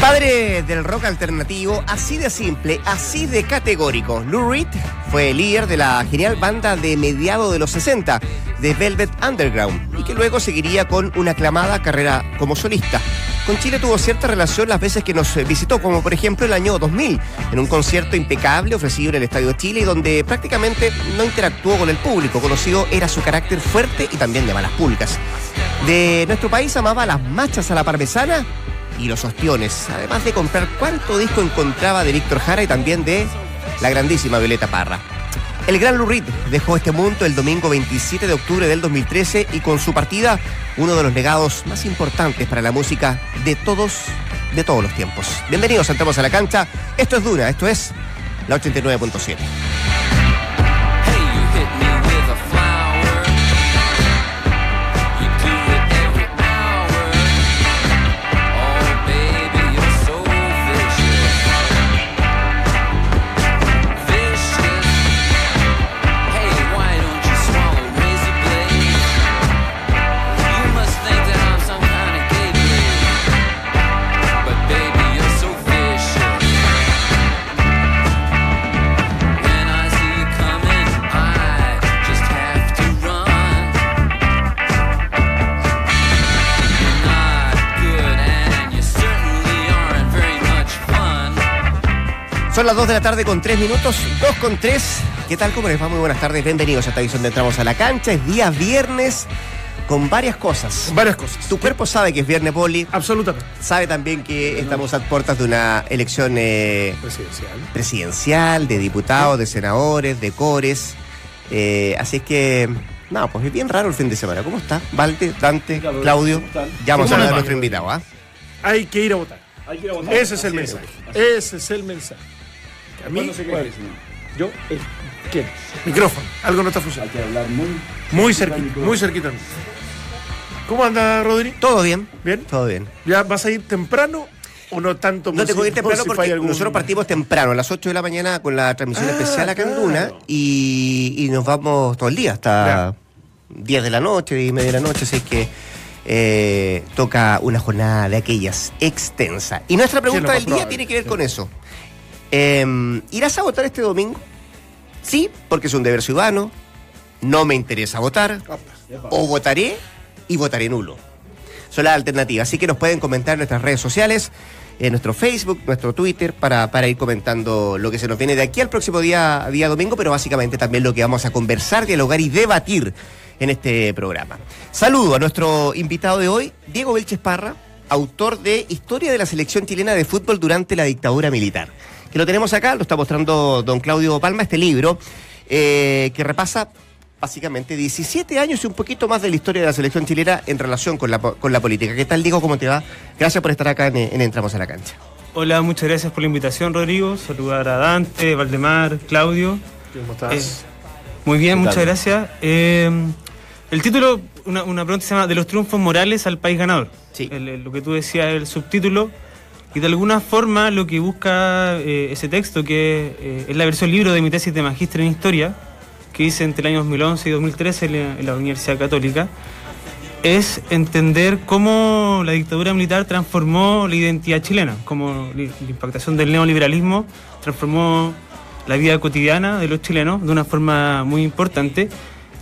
padre del rock alternativo, así de simple, así de categórico. Lou Reed fue el líder de la genial banda de mediados de los 60, de Velvet Underground, y que luego seguiría con una aclamada carrera como solista. Con Chile tuvo cierta relación las veces que nos visitó, como por ejemplo el año 2000, en un concierto impecable ofrecido en el Estadio Chile donde prácticamente no interactuó con el público. Conocido era su carácter fuerte y también de malas públicas. De nuestro país amaba las machas a la parmesana y los ostiones, además de comprar cuánto disco encontraba de Víctor Jara y también de la grandísima Violeta Parra. El gran Lou Reed dejó este mundo el domingo 27 de octubre del 2013 y con su partida uno de los legados más importantes para la música de todos, de todos los tiempos. Bienvenidos, entramos a la cancha. Esto es Duna, esto es la 89.7. Son las 2 de la tarde con 3 minutos, 2 con 3. ¿Qué tal? ¿Cómo les va? Muy buenas tardes, bienvenidos a esta edición de Entramos a la Cancha. Es día viernes con varias cosas. Varias cosas. Tu cuerpo sabe que es viernes, Poli. Absolutamente. Sabe también que estamos a puertas de una elección eh, Presidencial. presidencial, de diputados, de senadores, de cores. Eh, así es que, no, pues es bien raro el fin de semana. ¿Cómo está? Valde, Dante, Claudio. Ya vamos a ¿Cómo hablar de nuestro invitado, ¿ah? Hay que ir a votar. Hay que ir a votar. Ese es el Así mensaje. Ese es el mensaje. A mí, ¿Cuándo se cree bueno, que sí? yo, eh, ¿quién? Micrófono. Algo no está Hay funcionando. que hablar muy. Muy cerquita, muy cerquita. ¿Cómo anda, Rodri? ¿Todo bien? ¿Bien? Todo bien. ¿Ya vas a ir temprano o no tanto? No te puedo ir temprano si porque algún- nosotros partimos temprano, a las 8 de la mañana con la transmisión Ah, especial acá en claro. Duna y, y nos vamos todo el día hasta 10 de la noche, 10 y media de la noche, así que eh, toca una jornada de aquellas extensa. Y nuestra pregunta del día probable, tiene que ver sí. con eso. Eh, ¿Irás a votar este domingo? Sí, porque es un deber ciudadano, no me interesa votar, o votaré y votaré nulo. Son las alternativas. Así que nos pueden comentar en nuestras redes sociales, en nuestro Facebook, nuestro Twitter, para, para ir comentando lo que se nos viene de aquí al próximo día, día domingo, pero básicamente también lo que vamos a conversar, dialogar y debatir en este programa. Saludo a nuestro invitado de hoy, Diego Belches Parra, autor de Historia de la Selección Chilena de Fútbol durante la dictadura militar. Que lo tenemos acá, lo está mostrando don Claudio Palma, este libro, eh, que repasa básicamente 17 años y un poquito más de la historia de la selección chilena en relación con la, con la política. ¿Qué tal, Diego? ¿Cómo te va? Gracias por estar acá en, en Entramos a la Cancha. Hola, muchas gracias por la invitación, Rodrigo. Saludar a Dante, Valdemar, Claudio. ¿Cómo estás? Eh, muy bien, ¿Qué muchas gracias. Eh, el título, una, una pregunta se llama De los triunfos morales al país ganador. Sí. El- el- lo que tú decías, el subtítulo. Y de alguna forma lo que busca eh, ese texto, que eh, es la versión libro de mi tesis de magíster en historia, que hice entre el año 2011 y 2013 en la, Universidad Católica, es entender cómo la dictadura militar transformó la identidad chilena, cómo la impactación del neoliberalismo transformó la vida cotidiana de los chilenos de una forma muy importante.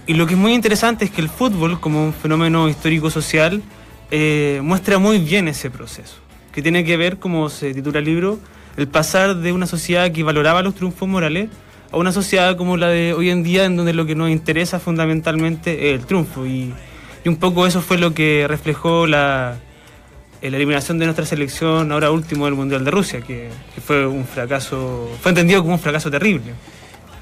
Y lo que es muy interesante es que el fútbol, como un fenómeno histórico-social, eh, muestra muy bien ese proceso, que tiene que ver, como se titula el libro, el pasar de una sociedad que valoraba los triunfos morales a una sociedad como la de hoy en día, en donde lo que nos interesa fundamentalmente es el triunfo. Y, un poco eso fue lo que reflejó la, eh, la eliminación de nuestra selección, ahora último del Mundial de Rusia, que fue un fracaso, fue entendido como un fracaso terrible.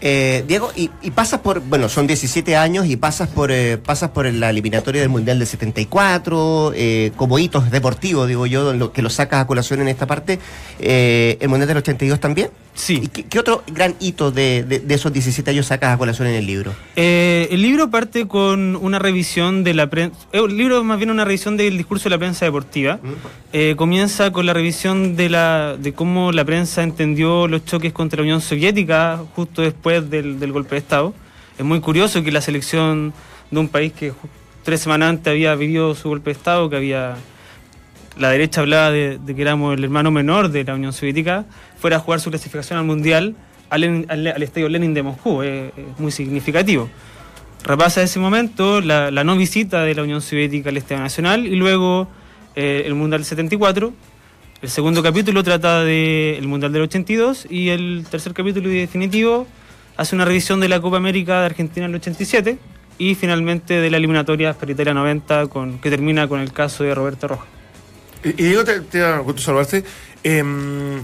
Eh, Diego, y, y pasas por, bueno, son 17 años y pasas por eh, pasas por la eliminatoria del Mundial del 74, eh, como hitos deportivos, digo yo, lo que lo sacas a colación en esta parte, eh, el Mundial del 82 también. Sí. ¿Y qué, qué otro gran hito de, de- de esos 17 años sacas a colación en el libro? Eh, el libro parte con una revisión de la prensa. El libro es más bien una revisión del discurso de la prensa deportiva. Eh, comienza con la revisión de, la, de cómo la prensa entendió los choques contra la Unión Soviética justo después del, del golpe de Estado. Es muy curioso que la selección de un país que tres semanas antes había vivido su golpe de Estado, que había la derecha hablaba de, de que éramos el hermano menor de la Unión Soviética, fuera a jugar su clasificación al Mundial al, al- al Estadio Lenin de Moscú. Es, es muy significativo. Repasa ese momento la, la no visita de la Unión Soviética al Estadio Nacional y luego eh, el Mundial del 74. El segundo capítulo trata del Mundial del 82 y el tercer capítulo y definitivo hace una revisión de la Copa América de Argentina en el 87 y finalmente de la eliminatoria Peritaria 90 con, que termina con el caso de Roberto Rojas. Y, y Diego, te, te gusto saludarte. Em,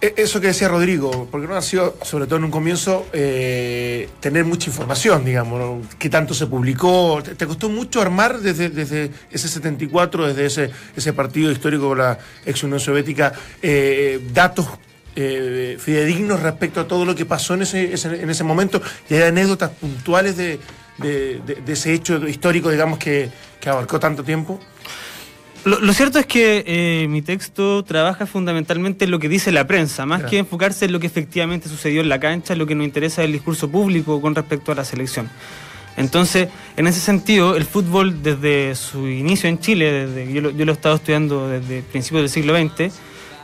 e- eso que decía Rodrigo, porque no ha sido, sobre todo en un comienzo, eh, tener mucha información, digamos, qué tanto se publicó. ¿Te, te costó mucho armar desde, desde ese 74, desde ese, ese partido histórico con la ex Unión Soviética, eh, datos eh, fidedignos respecto a todo lo que pasó en ese, ese- en ese momento y hay anécdotas puntuales de, de- de- de ese hecho histórico, digamos, que, que abarcó tanto tiempo? Lo, lo cierto es que eh, mi texto trabaja fundamentalmente en lo que dice la prensa, más Claro. que enfocarse en lo que efectivamente sucedió en la cancha, lo que nos interesa es el discurso público con respecto a la selección. Entonces, en ese sentido, el fútbol desde su inicio en Chile, desde, yo, lo, yo lo he estado estudiando desde principios del siglo XX,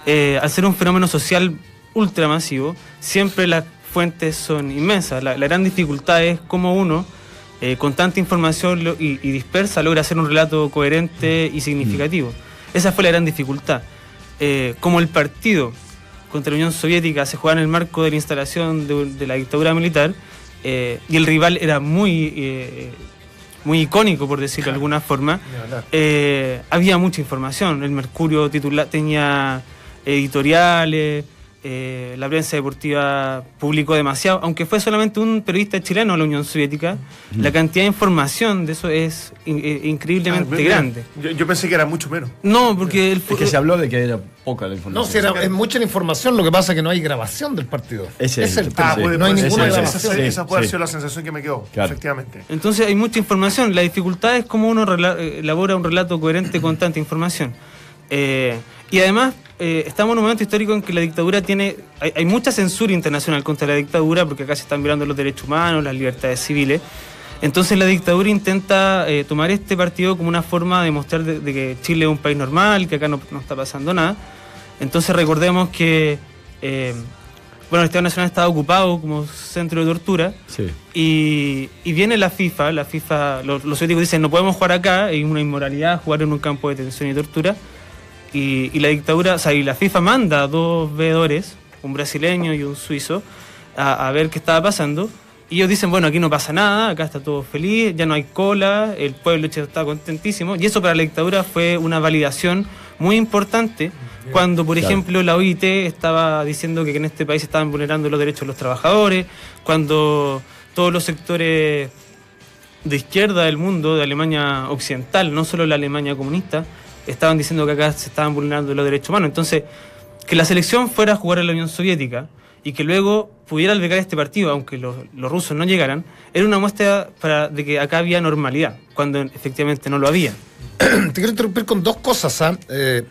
eh, al ser un fenómeno social ultramasivo, siempre las fuentes son inmensas. La, la gran dificultad es cómo uno, eh, con tanta información lo- y, y dispersa, logra hacer un relato coherente y significativo. Esa fue la gran dificultad. Eh, como el partido contra la Unión Soviética se jugaba en el marco de la instalación de, de la dictadura militar eh, y el rival era muy, muy icónico, por decirlo de alguna forma, eh, había mucha información. El Mercurio titula- tenía editoriales, eh, la prensa deportiva publicó demasiado, aunque fue solamente un periodista chileno de la Unión Soviética, la cantidad de información de eso es in- eh, increíblemente Ah, mira, grande. Yo, yo pensé que era mucho menos. No, porque el Es que se habló de que era poca la No, información. si era, es mucha la información, lo que pasa es que no hay grabación del partido. Ese es el tema. puede- no hay ninguna grabación. esa- Sí, esa puede haber sí. sido la sensación que me quedó, Claro. efectivamente. Entonces hay mucha información. La dificultad es cómo uno eh, elabora un relato coherente con tanta información. Eh, y además eh, estamos en un momento histórico en que la dictadura tiene... Hay, hay mucha censura internacional contra la dictadura porque acá se están violando los derechos humanos, las libertades civiles. Entonces la dictadura intenta eh, tomar este partido como una forma de mostrar de, de que Chile es un país normal, que acá no, no está pasando nada. Entonces recordemos que... eh, bueno, el Estado Nacional estaba ocupado como centro de tortura. Sí. Y, y viene la FIFA, la FIFA, los, los soviéticos dicen no podemos jugar acá, es una inmoralidad jugar en un campo de detención y tortura. Y, y la dictadura, o sea, y la FIFA manda a dos veedores, un brasileño y un suizo, a, a ver qué estaba pasando. Y ellos dicen, bueno, aquí no pasa nada, acá está todo feliz, ya no hay cola, el pueblo está contentísimo. Y eso para la dictadura fue una validación muy importante cuando, por Claro. ejemplo, la OIT estaba diciendo que en este país estaban vulnerando los derechos de los trabajadores, cuando todos los sectores de izquierda del mundo, de Alemania occidental, no solo la Alemania comunista, estaban diciendo que acá se estaban vulnerando los derechos humanos. Entonces, que la selección fuera a jugar a la Unión Soviética y que luego pudiera albergar este partido, aunque los, los rusos no llegaran, era una muestra para, de que acá había normalidad, cuando efectivamente no lo había. Te quiero interrumpir con dos cosas, ¿ah? Eh,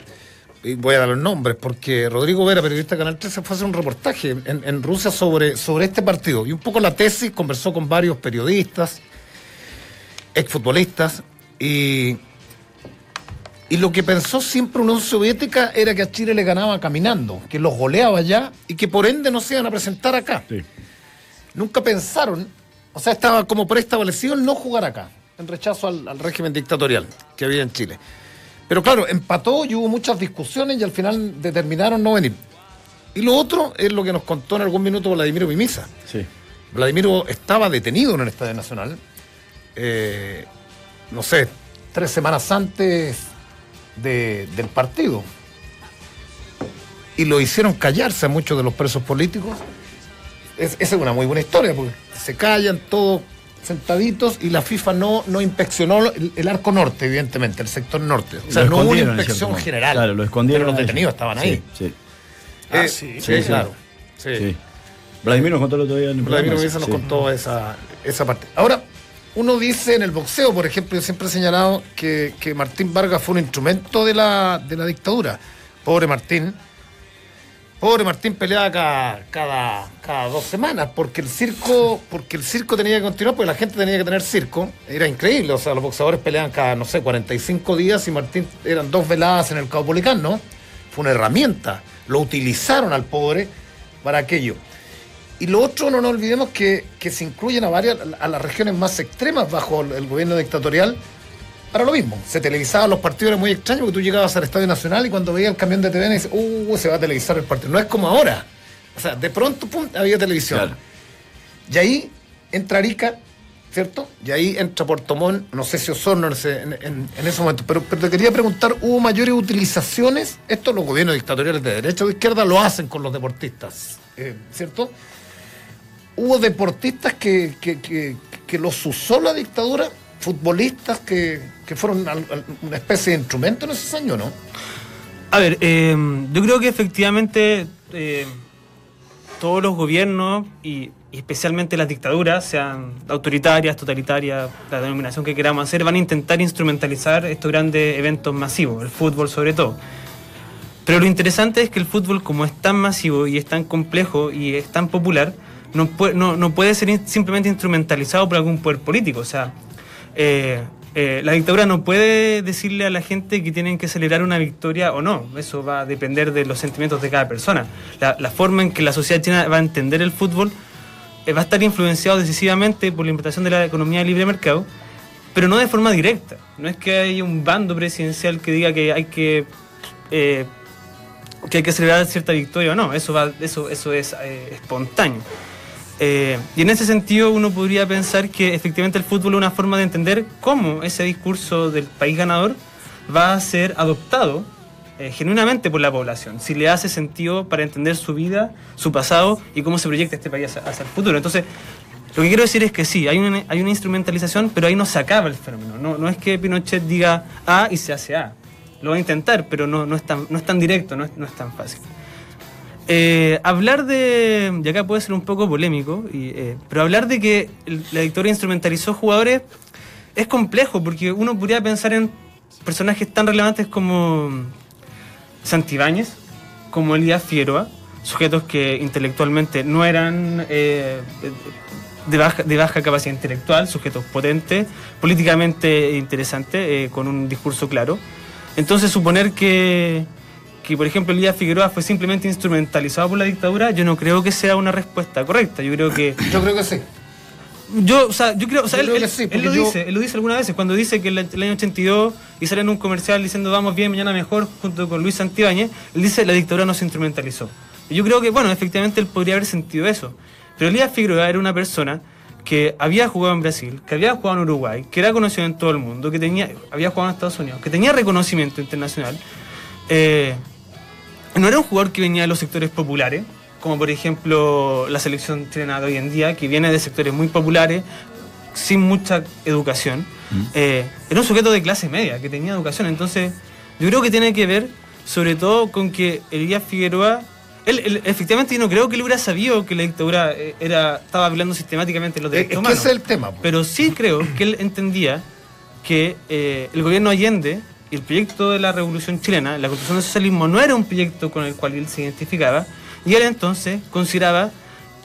voy a dar los nombres, porque Rodrigo Vera, periodista de Canal 13, fue a hacer un reportaje en, en Rusia sobre, sobre este partido. Y un poco la tesis, conversó con varios periodistas, exfutbolistas, y, y lo que pensó siempre Unión Soviética era que a Chile le ganaba caminando, que los goleaba allá y que por ende no se iban a presentar acá. Sí. Nunca pensaron, o sea, estaba como preestablecido el no jugar acá, en rechazo al, al régimen dictatorial que había en Chile. Pero claro, empató y hubo muchas discusiones y al final determinaron no venir. Y lo otro es lo que nos contó en algún minuto Vladimiro Pimisa. Sí. Vladimiro estaba detenido en el Estadio Nacional, eh, no sé, tres semanas antes de- del partido. Y lo hicieron callarse a muchos de los presos políticos. Es- esa es una muy buena historia, porque se callan todos sentaditos y la FIFA no, no inspeccionó el, el arco norte, evidentemente, el sector norte. O sea, Lo no hubo una inspección general. Claro, lo escondieron. Pero los detenidos estaban ahí. Sí, sí. Ah, Eh, sí. sí, sí. claro. Sí. sí. Vladimir nos contó el otro día en el Vladimir nos sí. contó esa, esa parte. Ahora, uno dice en el boxeo, por ejemplo, yo siempre he señalado que, que Martín Vargas fue un instrumento de la, de la dictadura. Pobre Martín, Pobre Martín peleaba cada, cada, cada dos semanas porque el circo porque el circo tenía que continuar, porque la gente tenía que tener circo. Era increíble, o sea, los boxeadores peleaban cada, no sé, 45 días y Martín eran dos veladas en el Caupolicán, ¿no? Fue una herramienta. Lo utilizaron al pobre para aquello. Y lo otro, no nos olvidemos que, que se incluyen a varias, a las regiones más extremas bajo el, gobierno dictatorial para lo mismo. Se televisaban los partidos, era muy extraño porque tú llegabas al Estadio Nacional y cuando veías el camión de TVN dices, uh, se va a televisar el partido. No es como ahora. O sea, de pronto, pum, había televisión. Claro. Y ahí entra Arica, ¿cierto? Y ahí entra Puerto Montt, no sé si Osorno en en, en- en ese momento. Pero, pero te quería preguntar, ¿hubo mayores utilizaciones? Esto los gobiernos dictatoriales de derecha o de izquierda lo hacen con los deportistas, eh, ¿cierto? Hubo deportistas que, que, que, que los usó la dictadura, futbolistas que, fueron una especie de instrumento en esos años, ¿no? A ver, eh, yo creo que efectivamente eh, todos los gobiernos y, y especialmente las dictaduras, sean autoritarias, totalitarias, la denominación que queramos hacer, van a intentar instrumentalizar estos grandes eventos masivos, el fútbol sobre todo. Pero lo interesante es que el fútbol, como es tan masivo y es tan complejo y es tan popular, no puede, no, no puede ser simplemente instrumentalizado por algún poder político. O sea, eh, eh, la dictadura no puede decirle a la gente que tienen que celebrar una victoria o no. Eso va a depender de los sentimientos de cada persona. La, forma en que la sociedad china va a entender el fútbol eh, va a estar influenciado decisivamente por la implementación de la economía de libre mercado, pero no de forma directa. No es que haya un bando presidencial que diga que hay que que hay que celebrar cierta victoria o no, eso, eso, eso es espontáneo. Eh, y en ese sentido uno podría pensar que efectivamente el fútbol es una forma de entender cómo ese discurso del país ganador va a ser adoptado eh, genuinamente por la población, si le hace sentido para entender su vida, su pasado y cómo se proyecta este país hacia, el futuro. Entonces, lo que quiero decir es que sí, hay una, hay una instrumentalización, pero ahí no se acaba el fenómeno. No, no es que Pinochet diga A y se hace A. Lo va a intentar, pero no, no, es, tan, no es tan directo, no es, no es tan fácil. Eh, hablar de, y acá puede ser un poco polémico, eh, pero hablar de que la dictadura instrumentalizó jugadores es complejo, porque uno podría pensar en personajes tan relevantes como Santibáñez, como Elías Figueroa, sujetos que intelectualmente no eran eh, de, baja, de baja capacidad intelectual, sujetos potentes, políticamente interesantes, con un discurso claro. Entonces suponer que, que, por ejemplo, Elías Figueroa fue simplemente instrumentalizado por la dictadura, yo no creo que sea una respuesta correcta. Yo creo que Yo creo que sí. yo, o sea, yo creo, o sea, Yo él, creo él- sí, él porque lo yo- dice, él lo dice algunas veces, cuando dice que el, el año 82 y sale en un comercial diciendo vamos bien, mañana mejor, junto con Luis Santibáñez, él dice la dictadura no se instrumentalizó. Y yo creo que, bueno, efectivamente él podría haber sentido eso. Pero Elías Figueroa era una persona que había jugado en Brasil, que había jugado en Uruguay, que era conocido en todo el mundo, que tenía, había jugado en Estados Unidos, que tenía reconocimiento internacional. Eh, no era un jugador que venía de los sectores populares, como por ejemplo la selección chilena de hoy en día, que viene de sectores muy populares, sin mucha educación. Eh, era un sujeto de clase media, que tenía educación. Entonces, yo creo que tiene que ver sobre todo con que Elías Figueroa, él, él, efectivamente yo no creo que él hubiera sabido que la dictadura eh, era, estaba violando sistemáticamente los Es, derechos es que humanos. ese es el tema. Pero sí creo que él entendía que eh, el gobierno Allende el proyecto de la revolución chilena, la construcción del socialismo, no era un proyecto con el cual él se identificaba, y él entonces consideraba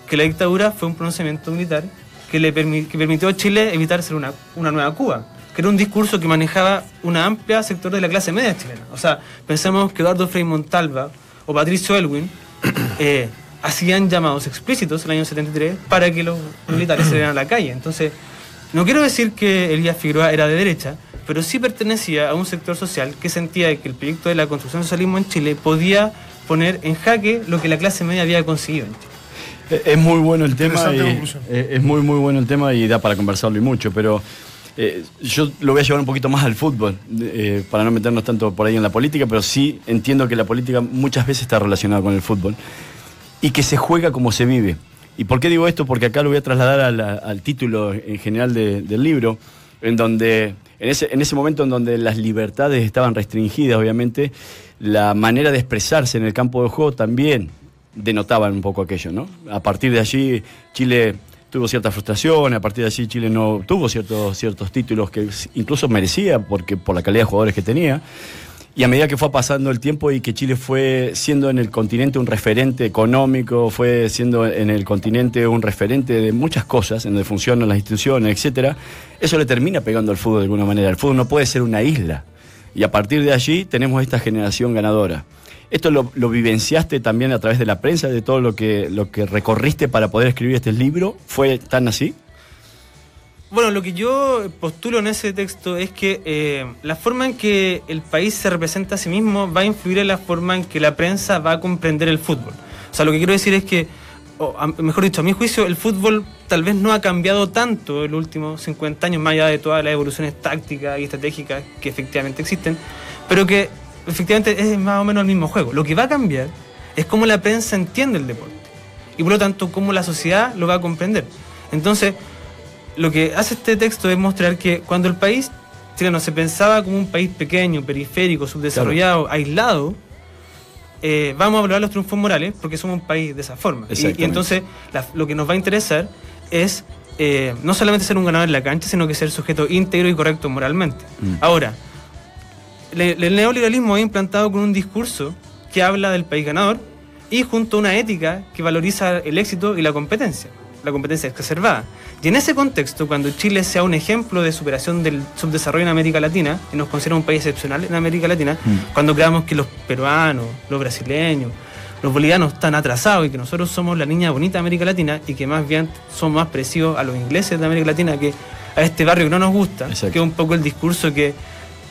que la dictadura fue un pronunciamiento militar que le permi- que permitió a Chile evitar ser una, una nueva Cuba, que era un discurso que manejaba una amplia sector de la clase media chilena. O sea, pensemos que Eduardo Frei Montalva o Patricio Elwin eh, hacían llamados explícitos en el año 73 para que los militares se a la calle. Entonces, no quiero decir que Elías Figueroa era de derecha, pero sí pertenecía a un sector social que sentía que el proyecto de la construcción del socialismo en Chile podía poner en jaque lo que la clase media había conseguido en Chile. Eh, Es muy bueno el tema y, eh, es muy muy bueno el tema y da para conversarlo y mucho, pero eh, yo lo voy a llevar un poquito más al fútbol, eh, para no meternos tanto por ahí en la política, pero sí entiendo que la política muchas veces está relacionada con el fútbol y que se juega como se vive. ¿Y por qué digo esto? Porque acá lo voy a trasladar a la- al título en general de- del libro, en donde, en ese, en ese momento en donde las libertades estaban restringidas, obviamente, la manera de expresarse en el campo de juego también denotaban un poco aquello, ¿no? A partir de allí, Chile tuvo cierta frustración, a partir de allí Chile no tuvo ciertos, ciertos títulos que incluso merecía porque, por la calidad de jugadores que tenía. Y a medida que fue pasando el tiempo y que Chile fue siendo en el continente un referente económico, fue siendo en el continente un referente de muchas cosas, en donde funcionan las instituciones, etcétera, eso le termina pegando al fútbol de alguna manera. El fútbol no puede ser una isla. Y a partir de allí tenemos esta generación ganadora. ¿Esto lo, lo vivenciaste también a través de la prensa, de todo lo que, lo que recorriste para poder escribir este libro? ¿Fue tan así? Bueno, lo que yo postulo en ese texto es que eh, la forma en que el país se representa a sí mismo va a influir en la forma en que la prensa va a comprender el fútbol. O sea, lo que quiero decir es que, o, a- mejor dicho, a mi juicio, el fútbol tal vez no ha cambiado tanto en los últimos 50 años, más allá de todas las evoluciones tácticas y estratégicas que efectivamente existen, pero que efectivamente es más o menos el mismo juego. Lo que va a cambiar es cómo la prensa entiende el deporte y por lo tanto cómo la sociedad lo va a comprender. Entonces, lo que hace este texto es mostrar que cuando el país chileno se pensaba como un país pequeño, periférico, subdesarrollado, aislado, eh, vamos a hablar de los triunfos morales porque somos un país de esa forma. Y- entonces la- lo que nos va a interesar es eh, no solamente ser un ganador en la cancha, sino que ser sujeto íntegro y correcto moralmente. Mm. Ahora, le- el neoliberalismo es implantado con un discurso que habla del país ganador y junto a una ética que valoriza el éxito y la competencia, la competencia exacerbada. Y en ese contexto, cuando Chile sea un ejemplo de superación del subdesarrollo en América Latina, y nos considera un país excepcional en América Latina, cuando creamos que los peruanos, los brasileños, los bolivianos están atrasados y que nosotros somos la niña bonita de América Latina y que más bien somos más parecidos a los ingleses de América Latina que a este barrio que no nos gusta, Exacto. que es un poco el discurso que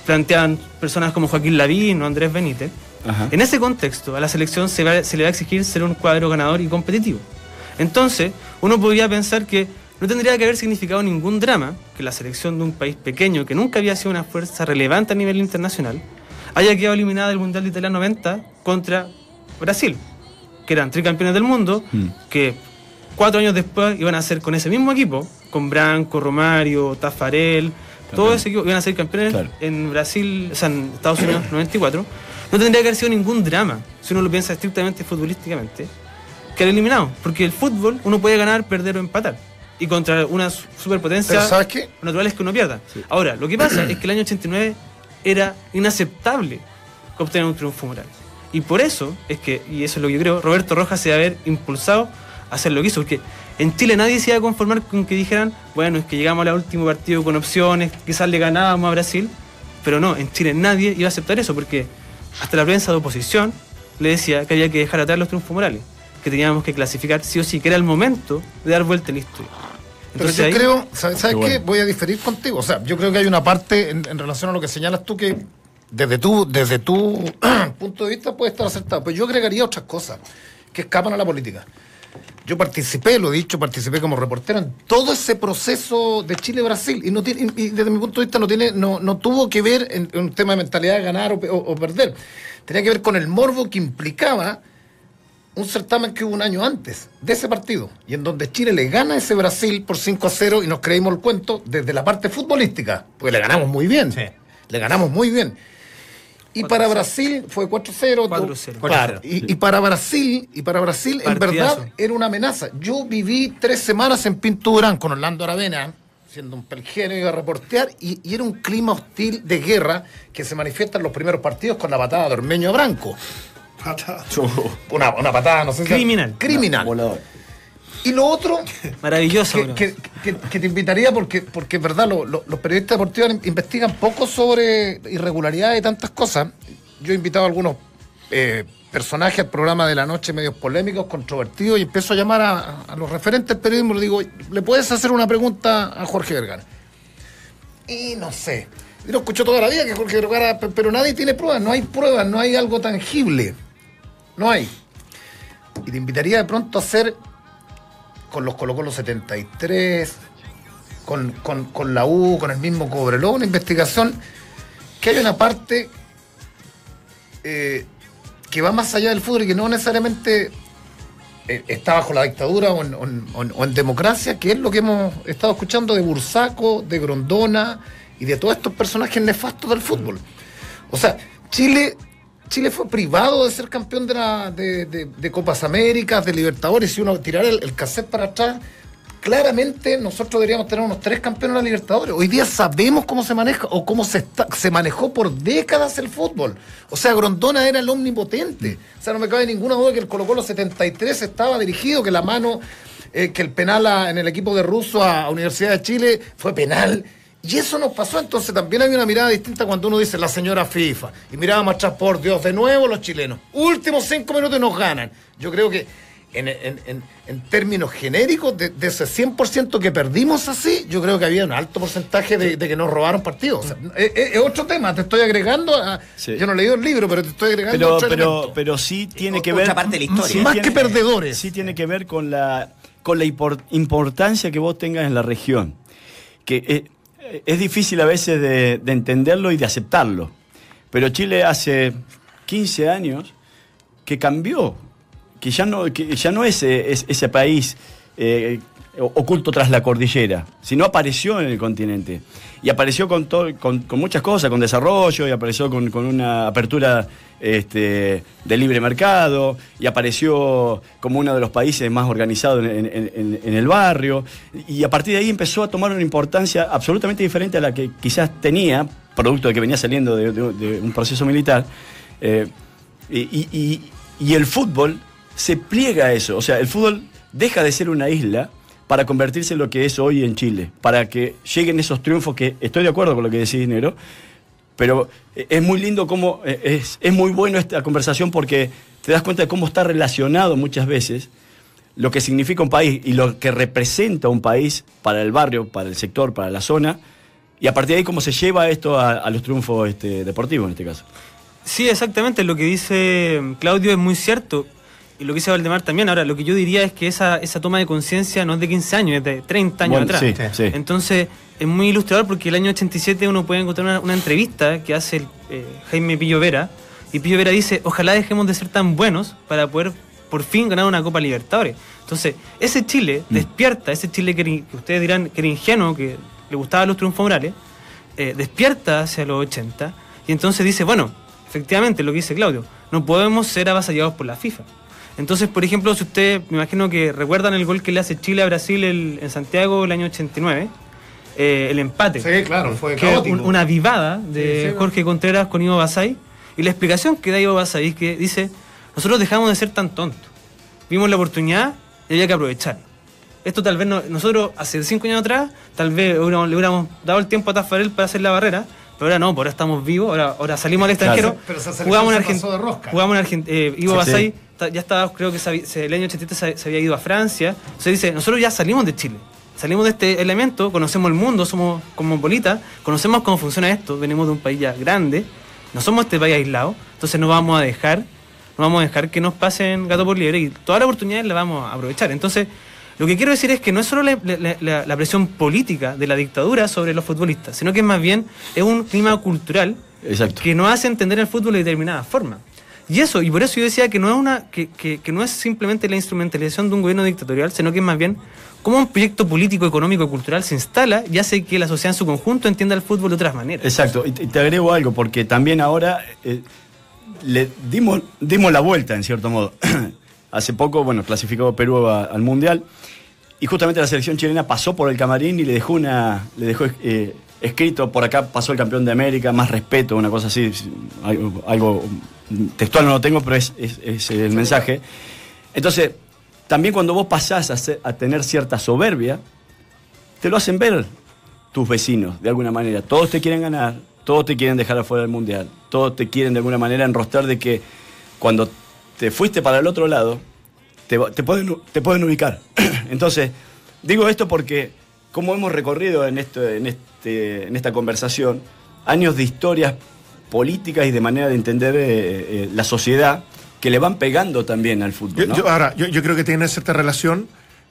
plantean personas como Joaquín Lavín o Andrés Benítez. Ajá. En ese contexto, a la selección se, va- se le va a exigir ser un cuadro ganador y competitivo. Entonces, uno podría pensar que no tendría que haber significado ningún drama que la selección de un país pequeño que nunca había sido una fuerza relevante a nivel internacional haya quedado eliminada del Mundial de Italia 90 contra Brasil, que eran tricampeones del mundo, Mm. que cuatro años después iban a ser con ese mismo equipo, con Branco, Romario, Tafarel, todo Campeón. ese equipo iban a ser campeones Claro. en Brasil, o sea, en Estados Unidos 94, no tendría que haber sido ningún drama, si uno lo piensa estrictamente futbolísticamente, que era eliminado. Porque el fútbol uno puede ganar, perder o empatar. Y contra una su- superpotencia, Pero ¿sabes qué? natural es que uno pierda. Ahora, lo que pasa es que el año 89 era inaceptable obtener un triunfo moral. Y por eso es que, y eso es lo que yo creo, Roberto Rojas se debe haber impulsado a hacer lo que hizo. Porque en Chile nadie se iba a conformar con que dijeran, bueno, es que llegamos al último partido con opciones, quizás le ganábamos a Brasil. Pero no, en Chile nadie iba a aceptar eso porque hasta la prensa de oposición le decía que había que dejar atrás los triunfos morales, que teníamos que clasificar sí o sí, que era el momento de dar vuelta a la historia. Pero Entonces yo ahí- creo, ¿sabes, sabes Qué bueno. Voy a diferir contigo. O sea, yo creo que hay una parte en, en relación a lo que señalas tú que desde tu, desde tu punto de vista puede estar acertado. Pero yo agregaría otras cosas que escapan a la política. Yo participé, lo he dicho, participé como reportero en todo ese proceso de Chile-Brasil y no tiene, y desde mi punto de vista no tiene, no, no tuvo que ver en, en un tema de mentalidad de ganar o, o- o perder. Tenía que ver con el morbo que implicaba un certamen que hubo un año antes de ese partido y en donde Chile le gana a ese Brasil por 5 a 0 y nos creímos el cuento desde la parte futbolística, porque le ganamos muy bien. Le ganamos muy bien. Y para Brasil fue 4-0. 4-0. Claro. Y, y para Brasil, y para Brasil, en verdad, era una amenaza. Yo viví tres semanas en Pinto Durán con Orlando Aravena, siendo un pelgeno, iba a reportear, y, y era un clima hostil de guerra que se manifiesta en los primeros partidos con la patada de Ormeño a Una, una patada, no sé si- Criminal. Criminal. Volador. Y lo otro Maravilloso. que, que- que- que te invitaría, porque, porque es verdad, lo- lo- los periodistas deportivos investigan poco sobre irregularidades y tantas cosas. Yo he invitado a algunos eh, personajes al programa de la noche, medios polémicos, controvertidos, y empiezo a llamar a, a los referentes del periodismo. Le digo, ¿le puedes hacer una pregunta a Jorge Vergara? Y no sé. Yo lo escucho toda la vida que Jorge Vergara, pe- pero nadie tiene pruebas, no hay pruebas, no hay algo tangible. No hay. Y te invitaría de pronto a hacer con los Colo Colo 73, con, con, con la U, con el mismo Cobreloa, una investigación que hay una parte eh, que va más allá del fútbol y que no necesariamente eh, está bajo la dictadura o en, democracia, que es lo que hemos estado escuchando de Bursaco, de Grondona y de todos estos personajes nefastos del fútbol. O sea, Chile, Chile fue privado de ser campeón de, la- de, de- de Copas Américas, de Libertadores, si uno tirara el, el cassette para atrás, claramente nosotros deberíamos tener unos tres campeones en la Libertadores. Hoy día sabemos cómo se maneja o cómo se, está- se manejó por décadas el fútbol. O sea, Grondona era el omnipotente. O sea, no me cabe ninguna duda que el Colo Colo 73 estaba dirigido, que la mano, eh, que el penal en el equipo de Russo a Universidad de Chile fue penal. Y eso nos pasó, entonces también hay una mirada distinta cuando uno dice la señora FIFA. Y mirábamos atrás, por Dios, de nuevo los chilenos. Últimos cinco minutos y nos ganan. Yo creo que en, en- en- en términos genéricos, de, de ese 100% que perdimos así, yo creo que había un alto porcentaje de, de que nos robaron partidos. O sea, es, otro tema, te estoy agregando, a- Sí. yo no he leído el libro, pero te estoy agregando Pero, otro pero, pero sí tiene O- que otra ver. parte de la historia. sí Más tiene- que perdedores. Sí tiene que ver con la, con la impor- importancia que vos tengas en la región. Que eh, es difícil a veces de, de entenderlo y de aceptarlo. Pero Chile hace 15 años que cambió, que ya no, que ya no es, es- ese país eh, oculto tras la cordillera, sino apareció en el continente. Y apareció con, con, muchas cosas, con desarrollo, y apareció con, con una apertura este, de libre mercado, y apareció como uno de los países más organizados en, el barrio. Y a partir de ahí empezó a tomar una importancia absolutamente diferente a la que quizás tenía, producto de que venía saliendo de, un proceso militar. Eh, y- y el fútbol se pliega a eso. O sea, el fútbol deja de ser una isla para convertirse en lo que es hoy en Chile. Para que lleguen esos triunfos que estoy de acuerdo con lo que decís, Negro. Pero eh, es muy lindo cómo. eh, Es, es muy bueno esta conversación porque te das cuenta de cómo está relacionado muchas veces lo que significa un país y lo que representa un país para el barrio, para el sector, para la zona. Y a partir de ahí, cómo se lleva esto a, los triunfos este, deportivos en este caso. Sí, exactamente. Lo que dice Claudio es muy cierto. Y lo que dice Valdemar también. Ahora, lo que yo diría es que esa, esa toma de conciencia no es de 15 años, es de 30 años Bueno, atrás. sí, sí. Entonces, es muy ilustrador porque el año 87 uno puede encontrar una, una entrevista que hace el, eh, Jaime Pillo Vera. Y Pillo Vera dice, ojalá dejemos de ser tan buenos para poder por fin ganar una Copa Libertadores. Entonces, ese Chile Mm. despierta, ese Chile que ustedes dirán que era ingenuo, que le gustaban los triunfos morales, eh, despierta hacia los 80 y entonces dice, bueno, efectivamente lo que dice Claudio, no podemos ser avasallados por la FIFA. Entonces, por ejemplo, si ustedes, me imagino que recuerdan el gol que le hace Chile a Brasil el- en Santiago el año 89, eh, el empate. Sí, claro, fue Que un- una vivada de Sí, sí, Jorge Contreras con Ivo Basay. Y la explicación que da Ivo Basay es que dice, nosotros dejamos de ser tan tontos. Vimos la oportunidad y había que aprovechar. Esto tal vez no- nosotros hace cinco años atrás, tal vez hubiéramos- le hubiéramos dado el tiempo a Tafarel para hacer la barrera, pero ahora no, pues ahora estamos vivos, ahora, ahora salimos al extranjero, Pero- selección jugamos en se Argentina, rosca. jugamos en Argentina, Ivo Sí, Basay sí. ya estaba, creo que se se- el año 87 se, se había ido a Francia, entonces dice, nosotros ya salimos de Chile, salimos de este elemento, conocemos el mundo, somos cosmopolitas, conocemos cómo funciona esto, venimos de un país ya grande, no somos este país aislado, entonces no vamos a dejar, no vamos a dejar que nos pasen gato por liebre y todas las oportunidades las vamos a aprovechar. Entonces, lo que quiero decir es que no es solo la, la- la- presión política de la dictadura sobre los futbolistas, sino que más bien es un clima cultural Exacto. que nos hace entender el fútbol de determinada forma. Y eso, y por eso yo decía que no es una, que, que- que no es simplemente la instrumentalización de un gobierno dictatorial, sino que es más bien cómo un proyecto político, económico y cultural se instala y hace que la sociedad en su conjunto entienda el fútbol de otras maneras. Exacto, y te, y te agrego algo, porque también ahora eh, le dimos, dimos la vuelta, en cierto modo. Hace poco, bueno, clasificó Perú al Mundial, y justamente la selección chilena pasó por el camarín y le dejó una. le dejó eh, escrito por acá pasó el campeón de América, más respeto, una cosa así, algo, algo textual no lo tengo, pero es, es- es el mensaje. Entonces, también cuando vos pasás a, ser- a tener cierta soberbia, te lo hacen ver tus vecinos, de alguna manera. Todos te quieren ganar, todos te quieren dejar afuera del mundial, todos te quieren de alguna manera enrostrar de que cuando te fuiste para el otro lado, te, te pueden, te pueden ubicar. Entonces, digo esto porque, como hemos recorrido en, esto, en, este, en esta conversación, años de historias políticas y de manera de entender eh, eh, la sociedad que le van pegando también al fútbol. Yo- ahora, yo, yo creo que tiene cierta relación,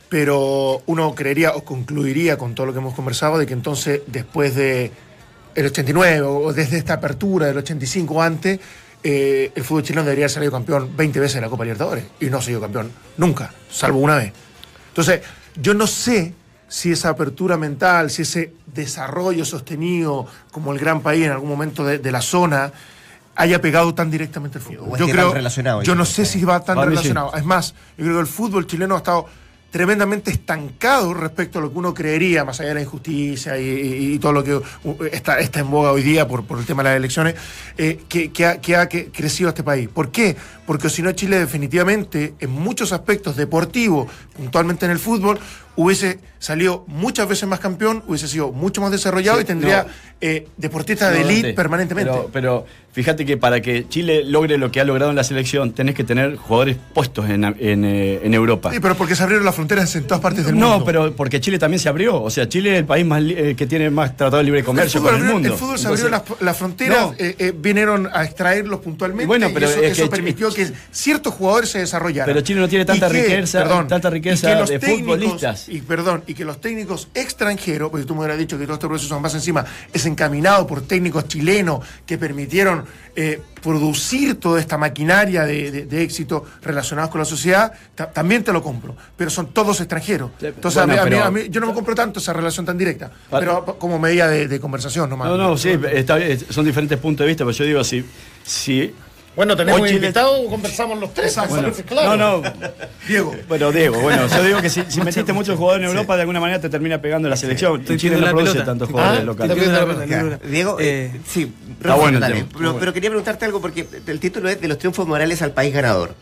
pero uno creería o concluiría con todo lo que hemos conversado de que entonces después de el 89 o desde esta apertura del 85 antes, eh, el fútbol chileno debería haber salido campeón 20 veces en la Copa Libertadores y no ha sido campeón nunca, salvo una vez. Entonces, yo no sé si esa apertura mental, si ese desarrollo sostenido como el gran país en algún momento de, de la zona haya pegado tan directamente al fútbol. Yo creo, relacionado, yo no sé si va tan relacionado. Es más, yo creo que el fútbol chileno ha estado tremendamente estancado respecto a lo que uno creería, más allá de la injusticia y, todo lo que uh, está, está en boga hoy día por, por el tema de las elecciones, eh, que, que ha, que ha crecido este país. ¿Por qué? Porque si no, Chile definitivamente, en muchos aspectos deportivos, puntualmente en el fútbol, hubiese salido muchas veces más campeón, hubiese sido mucho más desarrollado Sí, y tendría no. eh, deportistas de elite permanentemente. Pero, pero fíjate que para que Chile logre lo que ha logrado en la selección, tenés que tener jugadores puestos en, en, eh, en Europa. Sí, pero porque se abrieron las fronteras en todas partes del mundo. No, pero porque Chile también se abrió. O sea, Chile es el país más eh, que tiene más tratado de libre comercio el el mundo. el fútbol se abrió Entonces, las, las fronteras, no. eh, vinieron a extraerlos puntualmente Y bueno, pero y eso, es eso que permitió que ciertos jugadores se desarrollaran. Pero Chile no tiene tanta que, riqueza- tanta riqueza y que los de técnicos- futbolistas. Y perdón, y que los técnicos extranjeros, porque tú me hubieras dicho que todo este proceso más encima es encaminado por técnicos chilenos que permitieron eh, producir toda esta maquinaria de, de- de éxito relacionados con la sociedad, ta- también te lo compro. Pero son todos extranjeros. Entonces, a bueno, mí- a mí- pero- a mí- yo no me compro tanto esa relación tan directa, Pa- pero como medida de, de conversación nomás. No, no, sí, está bien, son diferentes puntos de vista, pero yo digo, si, si Bueno, tenemos Hoy invitado, conversamos los tres. Bueno, claro. No, no. Diego. Bueno, Diego, bueno, yo digo que si, si metiste muchos jugadores en Europa, de alguna manera te termina pegando la selección. Chile no la produce pelota. tantos Ah, jugadores locales. Diego, eh, eh, sí, Está bueno dale. Pero, quería preguntarte algo porque el título es de los triunfos morales al país ganador.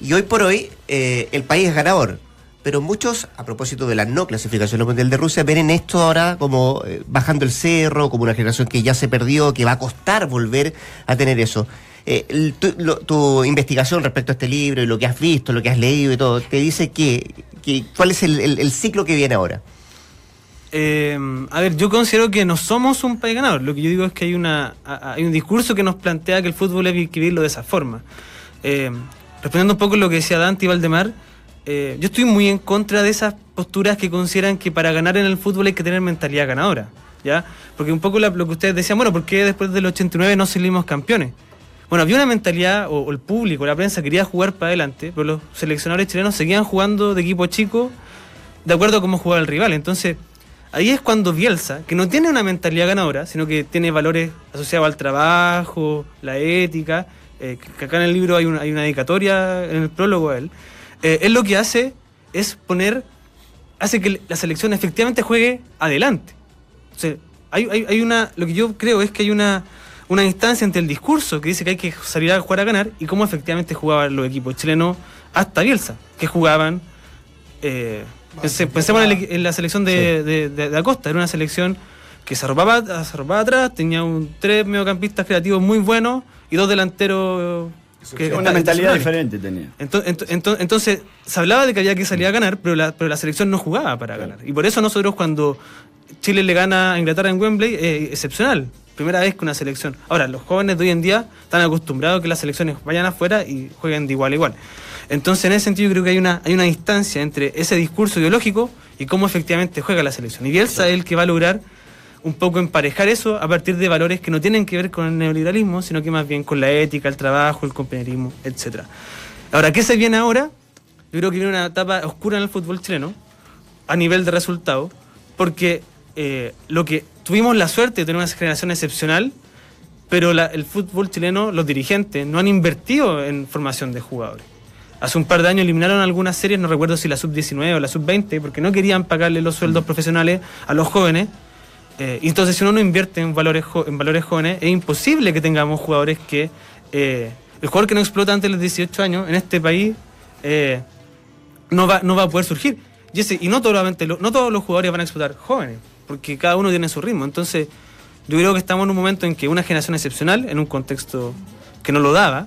Y hoy por hoy eh, el país es ganador. Pero muchos, a propósito de la no clasificación al Mundial de Rusia, ven en esto ahora como eh, bajando el cerro, como una generación que ya se perdió, que va a costar volver a tener eso. Eh, tu, lo- tu investigación respecto a este libro y lo que has visto, lo que has leído y todo, te dice que, que cuál es el, el- el ciclo que viene ahora. Eh, a ver, yo considero que no somos un país ganador. Lo que yo digo es que hay, una, hay un discurso que nos plantea que el fútbol hay que vivirlo de esa forma. Eh, respondiendo un poco a lo que decía Dante y Valdemar, eh, yo estoy muy en contra de esas posturas que consideran que para ganar en el fútbol hay que tener mentalidad ganadora. ¿ya? Porque un poco lo que ustedes decían, bueno, ¿por qué después del 89 no salimos campeones? Bueno, había una mentalidad, o, el público, la prensa quería jugar para adelante, pero los seleccionadores chilenos seguían jugando de equipo chico de acuerdo a cómo jugaba el rival. Entonces, ahí es cuando Bielsa, que no tiene una mentalidad ganadora, sino que tiene valores asociados al trabajo, la ética, eh, que acá en el libro hay una, hay una dedicatoria en el prólogo a él, eh, él lo que hace es poner, hace que la selección efectivamente juegue adelante. O sea, hay, hay- hay una, lo que yo creo es que hay una, una instancia entre el discurso que dice que hay que salir a jugar a ganar y cómo efectivamente jugaban los equipos chilenos hasta Bielsa, que jugaban eh, pense- pensemos en, el equi- en la selección de, de- de- de Acosta, era una selección que se arropaba, se arropaba atrás, tenía un, tres mediocampistas creativos muy buenos y dos delanteros que Una mentalidad diferente tenía. Ento- ento- ento- Entonces, se hablaba de que había que salir a ganar, pero la, pero la selección no jugaba para ganar. Y por eso nosotros cuando Chile le gana a Inglaterra en Wembley, es excepcional. Primera vez que una selección. Ahora, los jóvenes de hoy en día están acostumbrados a que las selecciones vayan afuera y jueguen de igual a igual. Entonces, en ese sentido, creo que hay una, hay una distancia entre ese discurso ideológico y cómo efectivamente juega la selección. Y Bielsa es el que va a lograr un poco emparejar eso a partir de valores que no tienen que ver con el neoliberalismo, sino que más bien con la ética, el trabajo, el compañerismo, etcétera. Ahora, ¿qué se viene ahora? Yo creo que viene una etapa oscura en el fútbol chileno, a nivel de resultado, porque eh, lo que tuvimos la suerte de tener una generación excepcional, pero la- el fútbol chileno, los dirigentes, no han invertido en formación de jugadores. Hace un par de años eliminaron algunas series, no recuerdo si la sub-19 o la sub-20, porque no querían pagarle los sueldos profesionales a los jóvenes. Eh, entonces, si uno no invierte en valores, en valores jóvenes, es imposible que tengamos jugadores que. eh, el jugador que no explota antes de los 18 años en este país eh, no, va, no va a poder surgir. Y, ese- y no, no todos los jugadores van a explotar jóvenes, porque cada uno tiene su ritmo. Entonces, yo creo que estamos en un momento en que una generación excepcional, en un contexto que no lo daba,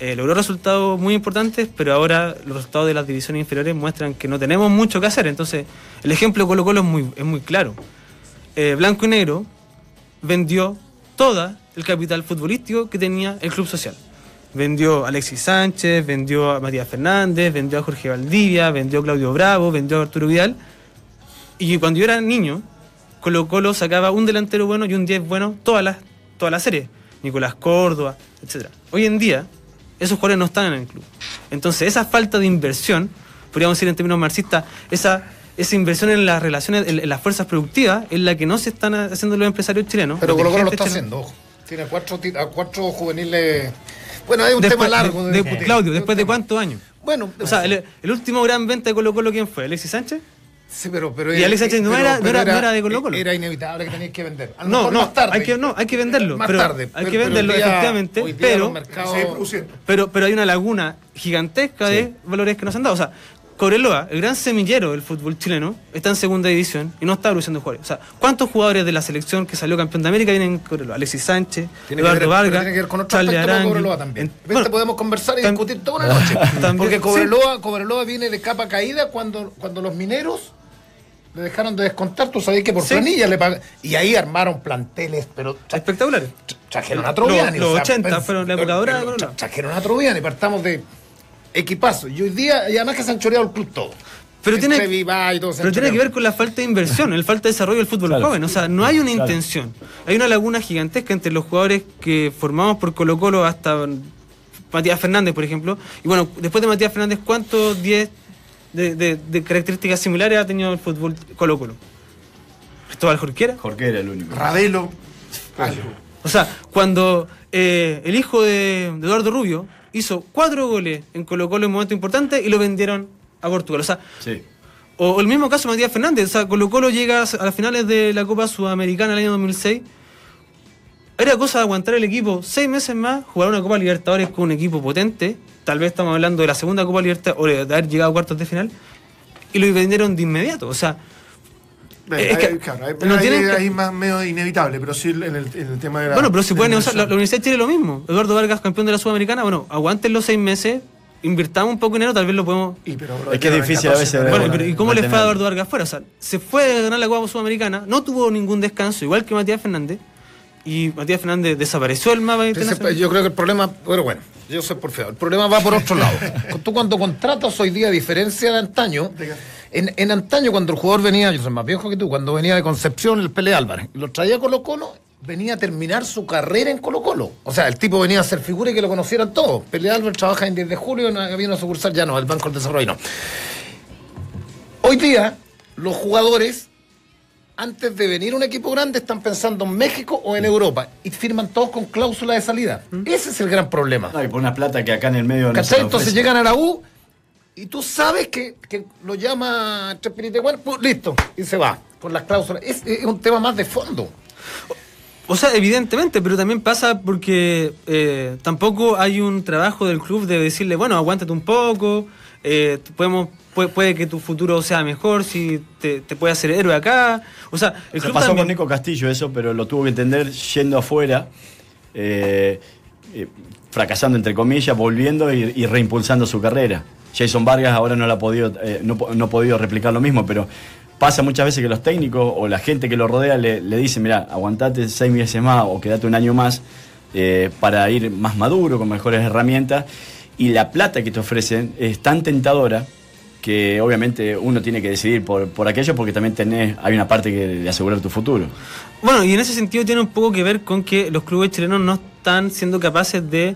eh, logró resultados muy importantes, pero ahora los resultados de las divisiones inferiores muestran que no tenemos mucho que hacer. Entonces, el ejemplo de Colo Colo es muy, es muy claro. Eh, Blanco y Negro vendió todo el capital futbolístico que tenía el club social. Vendió a Alexis Sánchez, vendió a Matías Fernández, vendió a Jorge Valdivia, vendió a Claudio Bravo, vendió a Arturo Vidal. Y cuando yo era niño, Colo Colo sacaba un delantero bueno y un 10 bueno todas las toda la serie. Nicolás Córdoba, etc. Hoy en día, esos jugadores no están en el club. Entonces, esa falta de inversión, podríamos decir en términos marxistas, esa, esa inversión en las relaciones, en, en las fuerzas productivas, es la que no se están haciendo los empresarios chilenos. Pero Colo Colo lo está chilenos. haciendo, ojo. Tiene cuatro, a cuatro juveniles. Bueno, hay un Después, tema largo. de- de de- discutir. Claudio, ¿después de cuántos años? Bueno, O sea, el, el último gran venta de Colo Colo, ¿quién fue? ¿Alexis Sánchez? Sí, pero, pero Y Alex Sánchez no era- no era- no era de Colo-Colo. Era inevitable que tenías que vender. A lo No, mejor no, más tarde. hay que, no, hay que venderlo. Más pero tarde. Hay pero- que venderlo, día- efectivamente. pero, mercados- pero, pero hay una laguna gigantesca de valores que nos han dado. O sea, Cobreloa, el gran semillero del fútbol chileno, está en segunda división y no está produciendo jugadores. O sea, ¿cuántos jugadores de la selección que salió campeón de América vienen en Cobreloa? Alexis Sánchez, Tiene que, Eduardo ver, Vargas, tiene que ver con otro Charlie Arangui. Cobreloa también. En- bueno, podemos conversar y tam- discutir toda una noche. También, Porque sí. Cobreloa, Cobreloa viene de capa caída cuando, cuando los mineros le dejaron de descontar. Tú sabés que por Sí. planilla le pagan. Y ahí armaron planteles, pero tra- espectaculares. tra- trajeron a Troviani. Los- o los sea, 80 pens- fueron la dorada de tra- Trajeron a Troviani, partamos de equipazo. Y hoy día, y además que se han choreado el club todo. Pero tiene- todo Pero tiene que ver con la falta de inversión, el falta de desarrollo del fútbol Claro. joven. O sea, no hay una Claro. intención. Hay una laguna gigantesca entre los jugadores que formamos por Colo Colo hasta Matías Fernández, por ejemplo. Y bueno, después de Matías Fernández, ¿cuántos 10 de, de- de características similares ha tenido el fútbol Colo Colo? Cristóbal Jorquera. Jorge era el único. Ravelo. algo. O sea, cuando eh, el hijo de, de Eduardo Rubio hizo cuatro goles en Colo Colo en un momento importante y lo vendieron a Portugal. O sea, Sí. O, o el mismo caso de Matías Fernández, o sea, Colo Colo llega a las finales de la Copa Sudamericana el año 2006. Era cosa de aguantar el equipo seis meses más, jugar una Copa Libertadores con un equipo potente. Tal vez estamos hablando de la segunda Copa Libertadores o de haber llegado a cuartos de final. Y lo vendieron de inmediato. O sea, Es que ahí, claro, ahí- no ahí- tienen que- ahí más medio inevitable, pero sí en el, en el tema de la. bueno, pero si de pueden la negociar, la, la. Universidad de Chile lo mismo. Eduardo Vargas, campeón de la Sudamericana, bueno, aguanten los seis meses, invirtamos un poco de dinero, tal vez lo podemos Y, pero, Es que es difícil a veces pero- ver- Bueno, pero ¿y cómo le fue a. Eduardo Vargas fuera? O sea, se fue a ganar la Copa Sudamericana, no tuvo ningún descanso, igual que Matías Fernández, y Matías Fernández desapareció del mapa internacional. Yo creo que el problema, bueno, bueno, yo soy por feo. El problema va por otro lado. Tú cuando contratas hoy día, a diferencia de antaño, en, en antaño cuando el jugador venía, yo soy más viejo que tú, cuando venía de Concepción, el Pele Álvarez, lo traía a Colo Colo, venía a terminar su carrera en Colo Colo. O sea, el tipo venía a ser figura y que lo conocieran todos. Pele Álvarez trabaja en 10 de julio, había una sucursal, ya no, el Banco del Desarrollo no. Hoy día, los jugadores antes de venir un equipo grande están pensando en México o en Europa y firman todos con cláusula de salida. Ese es el gran problema. No, y por una plata que acá en el medio no se Entonces llegan a la U y tú sabes que, que lo llama Chespirite, bueno, pues, listo, y se va con las cláusulas. Es, es un tema más de fondo. O sea, evidentemente, pero también pasa porque eh, tampoco hay un trabajo del club de decirle, bueno, aguántate un poco, eh, podemos, puede, puede que tu futuro sea mejor si te, te puede hacer héroe acá. O sea, el club pasó también- con Nico Castillo eso, pero lo tuvo que entender yendo afuera, eh, eh, fracasando entre comillas, volviendo y, y reimpulsando su carrera. Jason Vargas ahora no, la ha podido, eh, no, no ha podido replicar lo mismo, pero pasa muchas veces que los técnicos o la gente que lo rodea le, le dicen, mira, aguantate seis meses más o quédate un año más eh, para ir más maduro, con mejores herramientas. Y la plata que te ofrecen es tan tentadora que obviamente uno tiene que decidir por, por aquello porque también tenés, hay una parte que de asegurar tu futuro. Bueno, y en ese sentido tiene un poco que ver con que los clubes chilenos no están siendo capaces de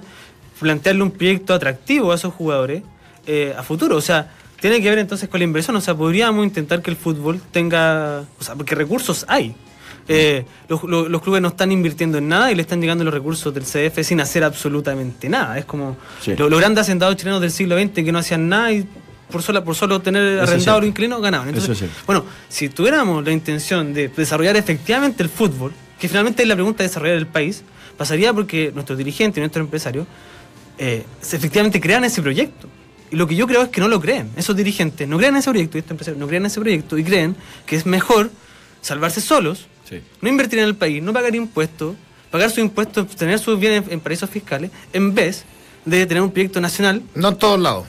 plantearle un proyecto atractivo a esos jugadores eh, a futuro. O sea, tiene que ver entonces con la inversión. O sea, podríamos intentar que el fútbol tenga. O sea, porque recursos hay. Eh, los, los- los clubes no están invirtiendo en nada y le están llegando los recursos del CDF sin hacer absolutamente nada. Es como Sí. lo- los grandes hacendados chilenos del siglo XX que no hacían nada y por solo, por solo tener arrendado los inquilinos ganaban. Entonces, es bueno, si tuviéramos la intención de desarrollar efectivamente el fútbol, que finalmente es la pregunta de desarrollar el país, pasaría porque nuestros dirigentes y nuestros empresarios eh, se- efectivamente crean ese proyecto. Y lo que yo creo es que no lo creen. Esos dirigentes no creen en ese proyecto y estos empresarios no creen en ese proyecto y creen que es mejor salvarse solos, Sí. no invertir en el país, no pagar impuestos, pagar sus impuestos, tener sus bienes en paraísos fiscales, en vez de tener un proyecto nacional. No en todos lados.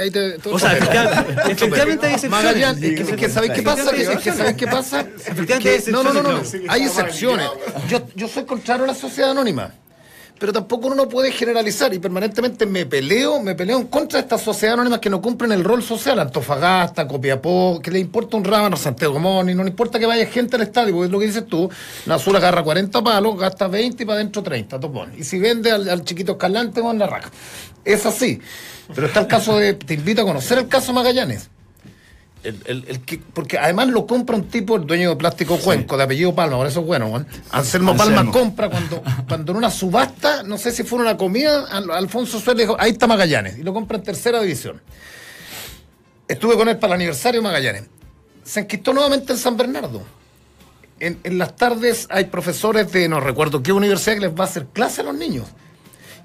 Ahí te- tú- O sea, efectivamente, hay excepciones. Es que, es que ¿sabéis qué pasa? Que ¿sabéis qué pasa? Efectivamente hay Que- no, no, no, no, Hay excepciones. Yo, yo soy contrario a la sociedad anónima. Pero tampoco uno puede generalizar y permanentemente me peleo, me peleo en contra de estas sociedades anónimas que no cumplen el rol social. Antofagasta, Copiapó, que le importa un rábano, Santiago Moni, no le importa que vaya gente al estadio, porque es lo que dices tú. La azul agarra 40 palos, gasta 20 y para adentro 30, topón. Y si vende al, al chiquito escalante, con la raja. Es así. Pero está el caso de, te invito a conocer el caso Magallanes. El, el- el que, porque además lo compra un tipo, el dueño de Plástico Cuenco, de apellido Palma, por eso es bueno, Juan. Anselmo, Palma compra cuando, cuando en una subasta, no sé si fue una comida, Al- Alfonso Suárez dijo, ahí está Magallanes, y lo compra en tercera división. Estuve con él para el aniversario de Magallanes. Se enquistó nuevamente en San Bernardo. En, en las tardes hay profesores de no recuerdo qué universidad que les va a hacer clase a los niños.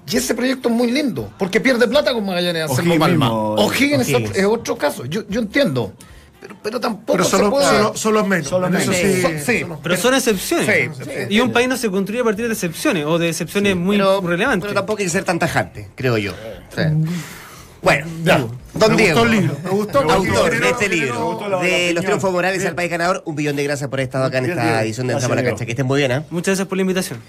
Y ese proyecto es muy lindo, porque pierde plata con Magallanes Anselmo Palma. O'Higgins es, otro- caso, yo, yo entiendo. Pero, pero tampoco Pero se solo, puede... solo, solo es menos. Solo En eso menos. sí, Son- sí. solo- Pero son excepciones. Sí, sí. Y un país no se construye a partir de excepciones o de excepciones muy pero, relevantes. pero tampoco hay que ser tan tajante, creo yo. Sí. Bueno, Ya. don me Diego. gustó el libro. Me gustó porque Autor de este libro, de los triunfos morales al país ganador, un billón de gracias por haber estado acá en esta bien. edición de Entramos a la. Cancha. Que estén muy bien, ¿eh? Muchas gracias por la invitación.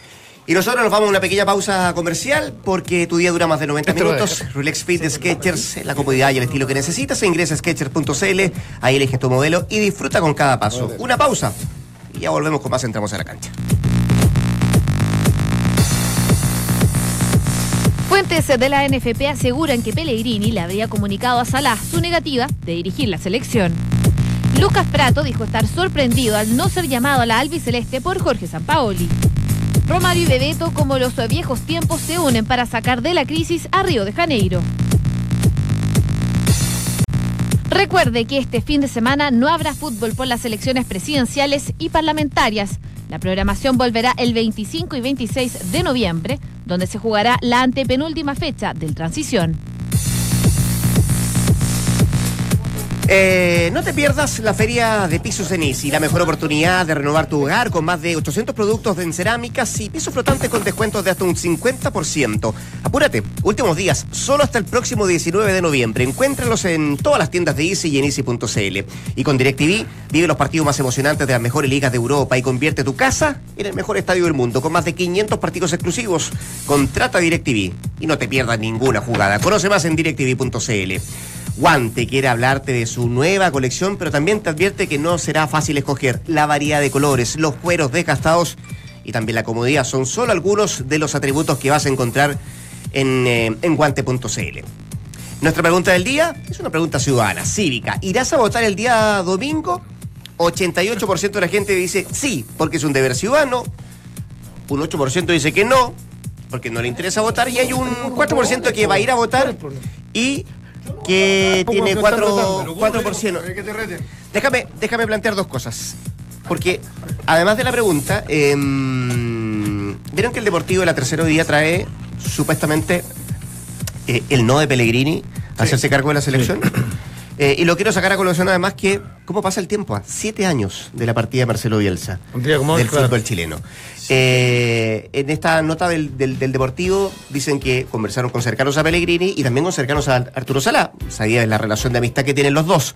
Y nosotros nos vamos a una pequeña pausa comercial porque tu día dura más de 90 Esto lo minutos. Relax Fit de Sketchers, la comodidad y el estilo que necesitas. Ingresa a Sketchers.cl, ahí eliges tu modelo y disfruta con cada paso. Una pausa y ya volvemos con más Entramos a la Cancha. Fuentes de la NFP aseguran que Pellegrini le habría comunicado a Salah su negativa de dirigir la selección. Lucas Prato dijo estar sorprendido al no ser llamado a la albiceleste por Jorge Sampaoli. Romario y Bebeto, como los viejos tiempos, se unen para sacar de la crisis a Río de Janeiro. Recuerde que este fin de semana no habrá fútbol por las elecciones presidenciales y parlamentarias. La programación volverá el 25 y 26 de noviembre, donde se jugará la antepenúltima fecha del Transición. Eh, no te pierdas la feria de pisos en Easy, la mejor oportunidad de renovar tu hogar con más de 800 productos en cerámicas y pisos flotantes con descuentos de hasta un 50%. Apúrate, últimos días, solo hasta el próximo 19 de noviembre. Encuéntralos en todas las tiendas de Easy y en Easy.cl. Y con DirecTV, vive los partidos más emocionantes de las mejores ligas de Europa y convierte tu casa en el mejor estadio del mundo con más de 500 partidos exclusivos. Contrata DirecTV y no te pierdas ninguna jugada. Conoce más en DirecTV.cl. Guante quiere hablarte de su nueva colección, pero también te advierte que no será fácil escoger. La variedad de colores, los cueros desgastados y también la comodidad son solo algunos de los atributos que vas a encontrar en, eh, guante.cl. Nuestra pregunta del día es una pregunta ciudadana, cívica. ¿Irás a votar el día domingo? 88% de la gente dice sí, porque es un deber ciudadano. Un 8% dice que no, porque no le interesa votar. Y hay un 4% que va a ir a votar y que tiene se están 4%. retando. 4%. Eh. Déjame, déjame plantear dos cosas. Porque, además de la pregunta, em, vieron que el Deportivo de la tercera hoy día trae supuestamente eh, el no de Pellegrini a hacerse cargo de la selección. Eh, y lo quiero sacar a colación además que, ¿cómo pasa el tiempo? A siete años de la partida de Marcelo Bielsa. Como del claro. fútbol chileno. Eh, en esta nota del, del- del Deportivo dicen que conversaron con cercanos a Pellegrini y también con cercanos a Arturo Salá. Sabía de la relación de amistad que tienen los dos.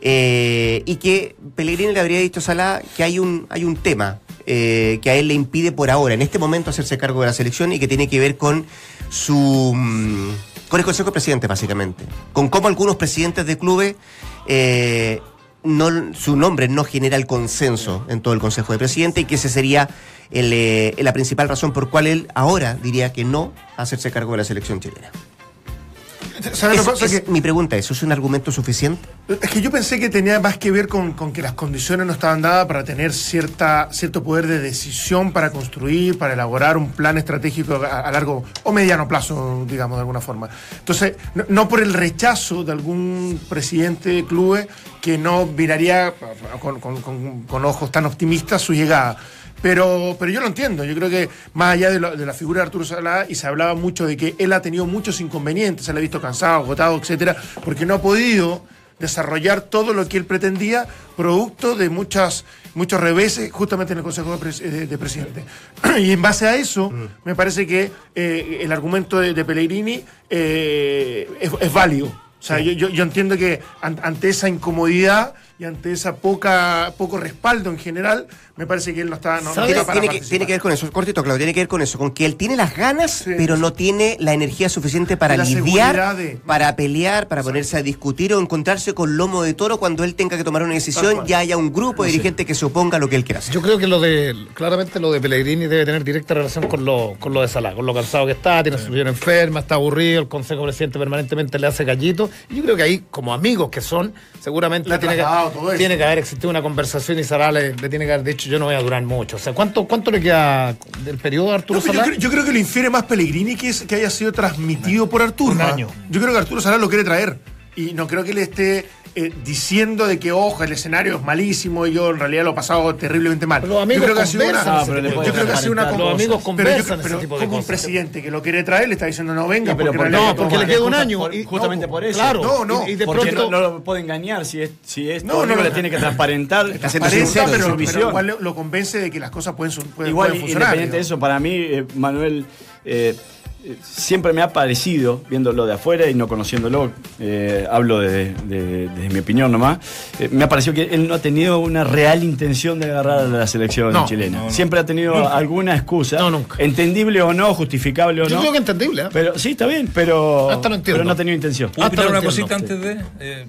Eh, y que Pellegrini le habría dicho a Salá que hay un, hay un tema eh, que a él le impide por ahora, en este momento, hacerse cargo de la selección y que tiene que ver con su. Con el Consejo de Presidentes, básicamente. Con cómo algunos presidentes de clubes. eh, no, su nombre no genera el consenso en todo el Consejo de Presidentes y que esa sería el, eh, la principal razón por cual él ahora diría que no hacerse cargo de la selección chilena. ¿Sabes lo que pasa? Mi pregunta es, ¿eso es un argumento suficiente? Es que yo pensé que tenía más que ver con, con que las condiciones no estaban dadas para tener cierta, cierto poder de decisión para construir, para elaborar un plan estratégico a, a largo o mediano plazo, digamos, de alguna forma. Entonces, no, no por el rechazo de algún presidente de clubes que no miraría con- con- con ojos tan optimistas su llegada. Pero, pero yo lo entiendo, yo creo que más allá de, lo- de la figura de Arturo Salá, y se hablaba mucho de que él ha tenido muchos inconvenientes, se le ha visto cansado, agotado, etcétera, porque no ha podido desarrollar todo lo que él pretendía, producto de muchas, muchos reveses justamente en el Consejo de, Pres- de- de Presidentes. y en base a eso, me parece que eh, el argumento de, de Pellegrini eh, es, es válido. O sea, yo, yo- yo entiendo que an- ante esa incomodidad y ante esa poca poco respaldo en general, me parece que él no está, no, no Tiene, para tiene que, participar. tiene que ver con eso, cortito, Claudio, tiene que ver con eso, con que él tiene las ganas, Sí. pero no tiene la energía suficiente para lidiar, de- para pelear, para ponerse a discutir o encontrarse con lomo de toro cuando él tenga que tomar una decisión, ya haya un grupo de dirigentes que se oponga a lo que él quiera hacer. Yo creo que lo de, claramente lo de Pellegrini debe tener directa relación con lo, con lo de Salah, con lo cansado que está, tiene su vida enferma, está aburrido, el Consejo Presidente permanentemente le hace gallito. Y yo creo que ahí, como amigos que son, seguramente tiene que, trasladado todo eso. tiene que haber existido una conversación y Salah le, le tiene que haber dicho yo no voy a durar mucho. O sea, ¿cuánto, cuánto le queda del periodo a Arturo No, yo, creo, yo creo que lo infiere más Pellegrini que, es, que haya sido transmitido por Arturo. Un año. Yo creo que Arturo Salah lo quiere traer. Y no creo que le esté eh, diciendo de que, ojo, el escenario es malísimo y yo en realidad lo he pasado terriblemente mal. Pero los amigos yo creo que ha sido una, yo creo que ha sido una Los amigos Pero conversan yo- ese pero tipo de como un presidente que lo quiere traer le está diciendo no venga Sí, pero porque por- No, porque le queda un año. Por- y- justamente no, por eso. Claro, No, no. Y, y de Porque pronto. no, no lo puede engañar si es, si es No, no, no. le tiene que transparentar. Sincero, pero, su pero visión. igual lo, convence de que las cosas pueden, pueden, Igual, pueden funcionar. independiente de eso, para mí, eh, Manuel, eh, siempre me ha parecido, viéndolo de afuera y no conociéndolo, eh, hablo de, de- desde mi opinión nomás, eh, me ha parecido que él no ha tenido una real intención de agarrar a la selección No, chilena. Siempre ha tenido alguna excusa, No, nunca. entendible o no, justificable o Yo no. creo que entendible. ¿eh? Pero sí, está bien, pero, Hasta lo entiendo. pero no ha tenido intención. ¿Puedo Hasta una entiendo, cosita antes de.? eh,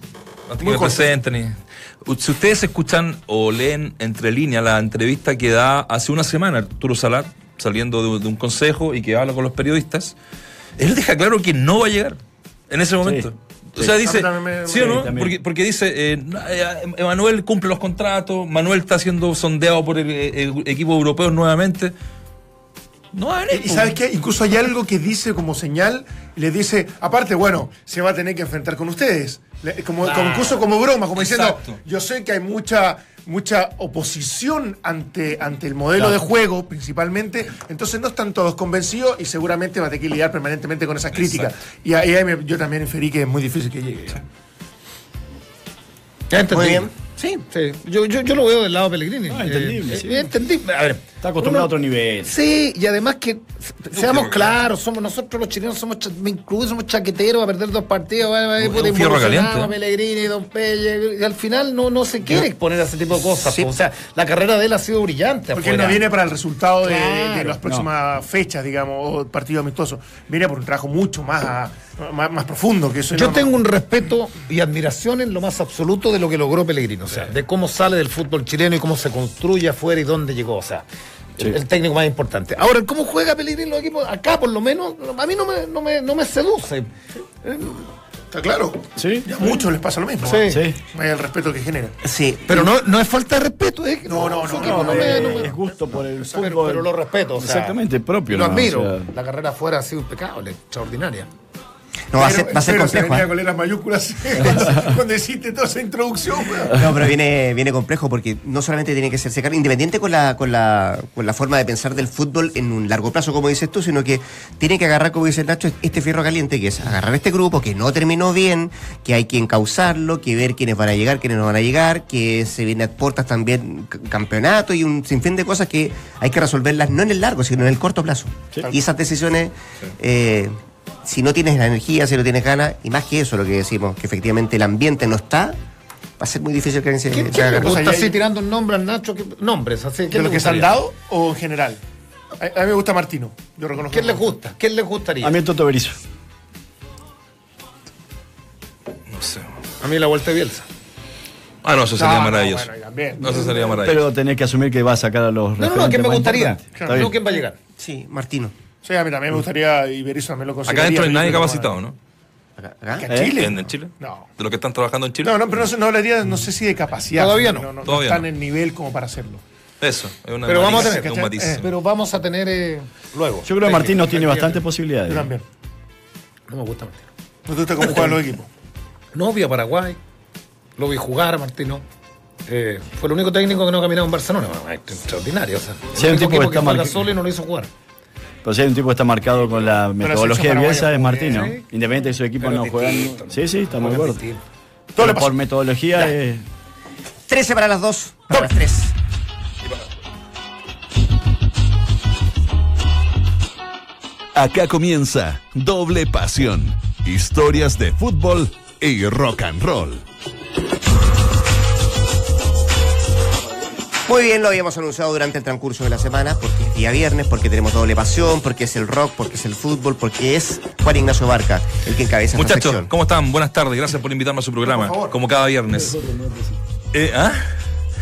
antes que Muy presenten. y- Si ustedes escuchan o leen entre líneas la entrevista que da hace una semana Arturo Salar, saliendo de, de un consejo y que habla con los periodistas, él deja claro que no va a llegar en ese momento. O sea, dice, me- ¿sí o no? Porque, porque dice, eh, no, eh, Emanuel cumple los contratos, Manuel está siendo sondeado por el, eh, el equipo europeo nuevamente. No va a venir, Y po. sabes qué, incluso hay algo que dice como señal, y le dice, aparte, bueno, se va a tener que enfrentar con ustedes. Como, como incluso como broma, como diciendo, Exacto. yo sé que hay mucha mucha oposición ante, ante el modelo de juego principalmente, entonces no están todos convencidos y seguramente va a tener que lidiar permanentemente con esas críticas. Y ahí ahí me- yo también inferí que es muy difícil que llegue. Ya entendí. Muy bien. Sí, sí. Yo, yo, yo lo veo del lado de Pellegrini. Ah, entendible, Eh, sí. eh, entendible. A ver, Está acostumbrado a otro nivel. Sí, y además que se- seamos claros, somos nosotros los chilenos somos cha- me incluyo, somos chaqueteros a perder dos partidos, Un- puta, un fierro involucionado, caliente. Pellegrini, Don Pelle, y al final no, no se quiere exponer a ese tipo de cosas. Sí. po. O sea, la carrera de él ha sido brillante. Porque él no viene para el resultado de, Claro, de las próximas fechas, digamos, o partidos amistosos. Viene por un trabajo mucho más, a- más, más profundo que eso. Yo no- tengo un respeto y admiración en lo más absoluto de lo que logró Pellegrino, o sea, de cómo sale del fútbol chileno y cómo se construye afuera y dónde llegó, o sea, el, el técnico más importante. Ahora, cómo juega Pellegrino en los equipos, acá por lo menos, a mí no me, no me, no me seduce. Está claro. Sí. Y a muchos les pasa lo mismo. Sí. ¿eh? Sí. Vaya el respeto que genera. Sí. Pero no, no es falta de respeto, ¿eh? No, no, no, equipo no, me- Eh, no me- es gusto por el fútbol. pero, pero lo respeto. o sea, Exactamente, propio. Lo admiro. o sea. La carrera afuera ha sido impecable, extraordinaria. No, va a ser, va a ser se complejo. venía ¿eh? con mayúsculas cuando hiciste toda esa introducción. No, pero viene, viene complejo porque no solamente tiene que ser secar, independiente con la, con la, con la forma de pensar del fútbol en un largo plazo, como dices tú, sino que tiene que agarrar, como dice Nacho, este fierro caliente, que es agarrar este grupo que no terminó bien, que hay que encauzarlo, que ver quiénes van a llegar, quiénes no van a llegar, que se viene a puertas también campeonato y un sinfín de cosas que hay que resolverlas no en el largo, sino en el corto plazo. Y esas decisiones, eh, si no tienes la energía, si no tienes ganas, y más que eso, lo que decimos, que efectivamente el ambiente no está, va a ser muy difícil que alguien se, ¿Quién, se quién haga le cargo. O sea, gusta ya así hay- tirando un nombre al Nacho? ¿Qué- nombres, así. ¿De ¿quién lo le que se han dado o en general? A, a mí me gusta Martino. Yo reconozco. ¿Quién les gusta? ¿Quién les gustaría? A mí el Toto Berizzo. No sé. A mí la vuelta de Bielsa. Ah, no, eso No, sería no, maravilloso. bueno, y también. No, eso sería maravilloso. Pero tenés que asumir que va a sacar a los No, no, no, ¿quién me gustaría? No, bien. ¿quién va a llegar? Sí, Martino. Sí, a mí también me gustaría, y Berizzo también lo Acá consideraría. adentro no hay nadie capacitado, ¿no? Acá- acá. ¿Acá ¿Eh? en Chile? ¿En, Chile? No. ¿De los que están trabajando en Chile? No, no, pero no, no hablaría, no sé si de capacidad. Todavía no. No, no, Todavía están no. en nivel como para hacerlo. Eso, es una Pero vamos a tener, un matiz. ¿cachai? Pero vamos a tener eh, luego. Yo creo que Martín no tiene bastantes posibilidades. Yo también. No me gusta Martino. ¿No te gusta cómo juegan los equipos? No vi a Paraguay. Lo vi jugar a Martino. Eh, fue el único técnico que no caminaba en Barcelona. Bueno, extraordinario. O sea, Sí, el único tipo que equipo que está marca- solo y no lo hizo jugar. Pero si hay un tipo que está marcado con la metodología de Bielsa es Martino. bien. Independiente de su equipo Pero no ¿no? Sí, sí, estamos de Juega acuerdo. Todo por metodología es. 13 para las 2, para las 3. Acá comienza Doble Pasión. Historias de fútbol y rock and roll. Muy bien, lo habíamos anunciado durante el transcurso de la semana, porque es día viernes, porque tenemos doble pasión, porque es el rock, porque es el fútbol, porque es Juan Ignacio Barca el que encabeza esta Muchachos, sección. ¿cómo están? Buenas tardes. Gracias por invitarme a su programa, como cada viernes. Eh, ¿ah?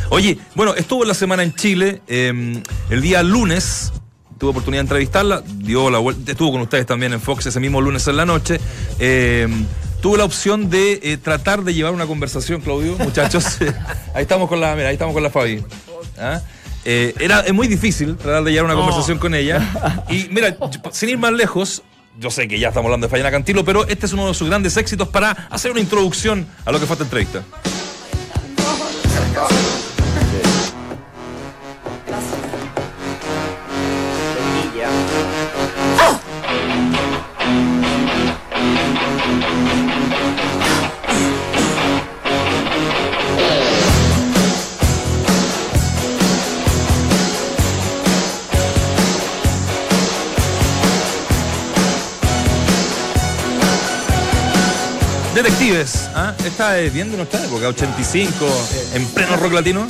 Oye, bueno, estuvo la semana en Chile. eh, el día lunes tuve oportunidad de entrevistarla. Dio la vuelta, estuvo con ustedes también en Fox ese mismo lunes en la noche. eh, tuve la opción de eh, tratar de llevar una conversación, Claudio, muchachos. ahí estamos con la, mira, ahí estamos con la Fabi. ¿Ah? Eh, era, es muy difícil tratar de llevar una conversación con ella. Y mira, sin ir más lejos, yo sé que ya estamos hablando de Fayana Cantilo, pero este es uno de sus grandes éxitos para hacer una introducción a lo que fue esta entrevista. Detectives, ¿ah? esta es bien de nuestra época, 85, en pleno rock latino.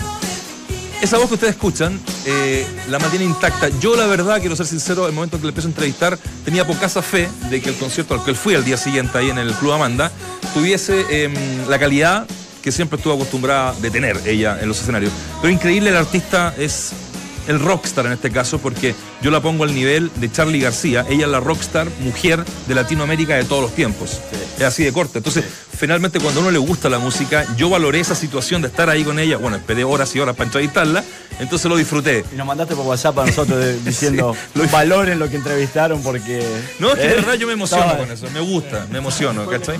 Esa voz que ustedes escuchan, eh, la mantiene intacta. Yo, la verdad, quiero ser sincero, el momento en que le empiezo a entrevistar, tenía poca fe de que el concierto al que fui al día siguiente ahí en el Club Amanda tuviese em, la calidad que siempre estuvo acostumbrada de tener ella en los escenarios. Pero increíble, el artista es el rockstar en este caso, porque yo la pongo al nivel de Charlie García. Ella es la rockstar mujer de Latinoamérica de todos los tiempos. Es así de corta. Entonces, finalmente, cuando a uno le gusta la música, yo valoré esa situación de estar ahí con ella. Bueno, esperé horas y horas para entrevistarla, entonces lo disfruté. Y nos mandaste por WhatsApp a nosotros de- diciendo Sí, lo- valoren lo que entrevistaron porque. No, es que de ¿eh? verdad yo me emociono Estaba- con eso, me gusta, me emociono, ¿cachai?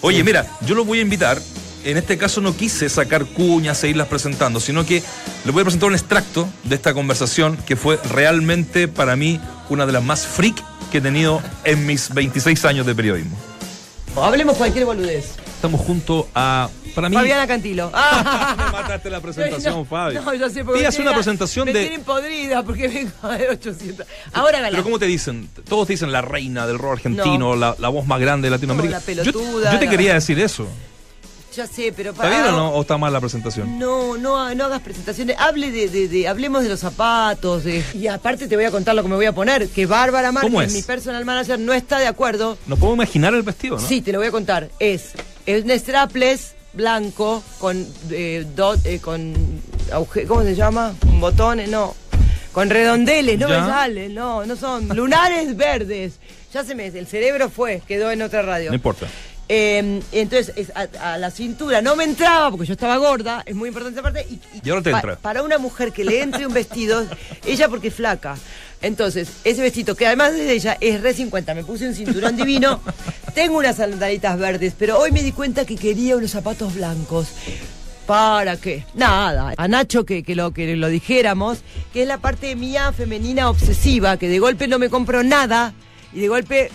Oye, mira, yo lo voy a invitar. En este caso no quise sacar cuñas e irlas presentando, sino que le voy a presentar un extracto de esta conversación que fue realmente para mí una de las más freak que he tenido en mis 26 años de periodismo. Hablemos cualquier boludez. Estamos junto a, para mí... Fabiana Cantilo. Ah. Me mataste la presentación, no, Fabi. No, yo sé porque hace una presentación me de... tienen podrida porque vengo de 800. Ahora galán. Pero ¿cómo te dicen? Todos te dicen la reina del rock argentino, la, la voz más grande de Latinoamérica. No, la Yo- pelotuda, yo, te la- quería decir eso. Ya sé, pero ¿Está para. bien o no? ¿O está mal la presentación? No, no, no hagas presentaciones. Hable de, de- de- hablemos de los zapatos. de- y aparte te voy a contar lo que me voy a poner. Que Bárbara ¿Cómo Márquez, mi personal manager, no está de acuerdo. Nos podemos imaginar el vestido, ¿no? Sí, te lo voy a contar. Es, es un strapless blanco con eh, dot- eh, con ¿cómo se llama? Con botones, no. Con redondeles, no Ya. me salen, no, no son. Lunares verdes. Ya se me, el cerebro fue, quedó en otra radio. No importa. Eh, entonces, es a, a la cintura no me entraba porque yo estaba gorda, es muy importante esa parte. Y, Y ahora te entra. Para una mujer que le entre un vestido, ella porque es flaca. Entonces, ese vestido, que además de ella es re 50, me puse un cinturón divino, tengo unas sandalitas verdes, pero hoy me di cuenta que quería unos zapatos blancos. ¿Para qué? Nada. A Nacho que, que, lo, que lo dijéramos, que es la parte mía femenina obsesiva, que de golpe no me compro nada y de golpe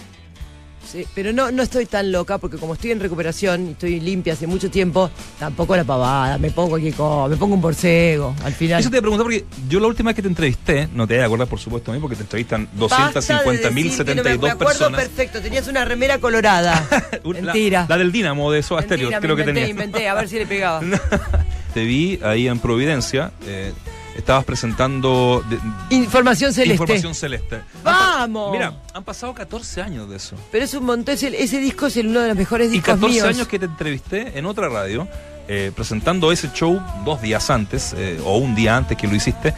Sí, pero no, no estoy tan loca porque como estoy en recuperación y estoy limpia hace mucho tiempo, tampoco la pavada, me pongo aquí cosa, me pongo un borcego al final. Eso te iba a preguntar porque yo la última vez que te entrevisté, no te voy a acordar por supuesto a mí porque te entrevistan Basta de 250.000, decir que no me- 72 Me acuerdo personas. perfecto, tenías una remera colorada. Una- Mentira. La, la del Dinamo de Soda Stereo, creo me que inventé, tenía. inventé, a ver si le pegaba. Te vi ahí en Providencia, eh, estabas presentando de- Información celeste. información celeste. ¡Vamos! Mira, han pasado 14 años de eso. Pero es un montón, ese disco es el- uno de los mejores Y discos 14 míos. años que te entrevisté en otra radio, eh, presentando ese show dos días antes, eh, o un día antes que lo hiciste.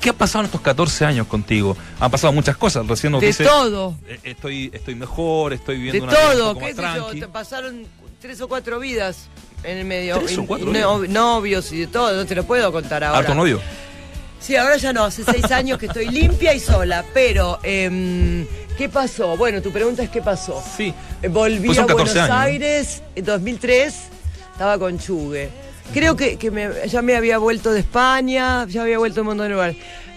¿Qué ha pasado en estos 14 años contigo? Han pasado muchas cosas. Recién nos De dice, todo. eh, estoy, estoy mejor, estoy De viviendo una vida un todo, poco qué más sé yo, pasaron tres o cuatro vidas en el medio. ¿Tres o Y- cuatro y no- novios y de todo, no te lo puedo contar ahora. ¿Harto novio? Sí, ahora ya no, hace seis años que estoy limpia y sola, pero em, ¿qué pasó? Bueno, tu pregunta es ¿qué pasó? Sí. Eh, Volví Pues a son 14 Buenos. Aires en 2003, estaba con Chugue. Creo que, que me- ya me había vuelto de España, ya había vuelto un montón de lugares.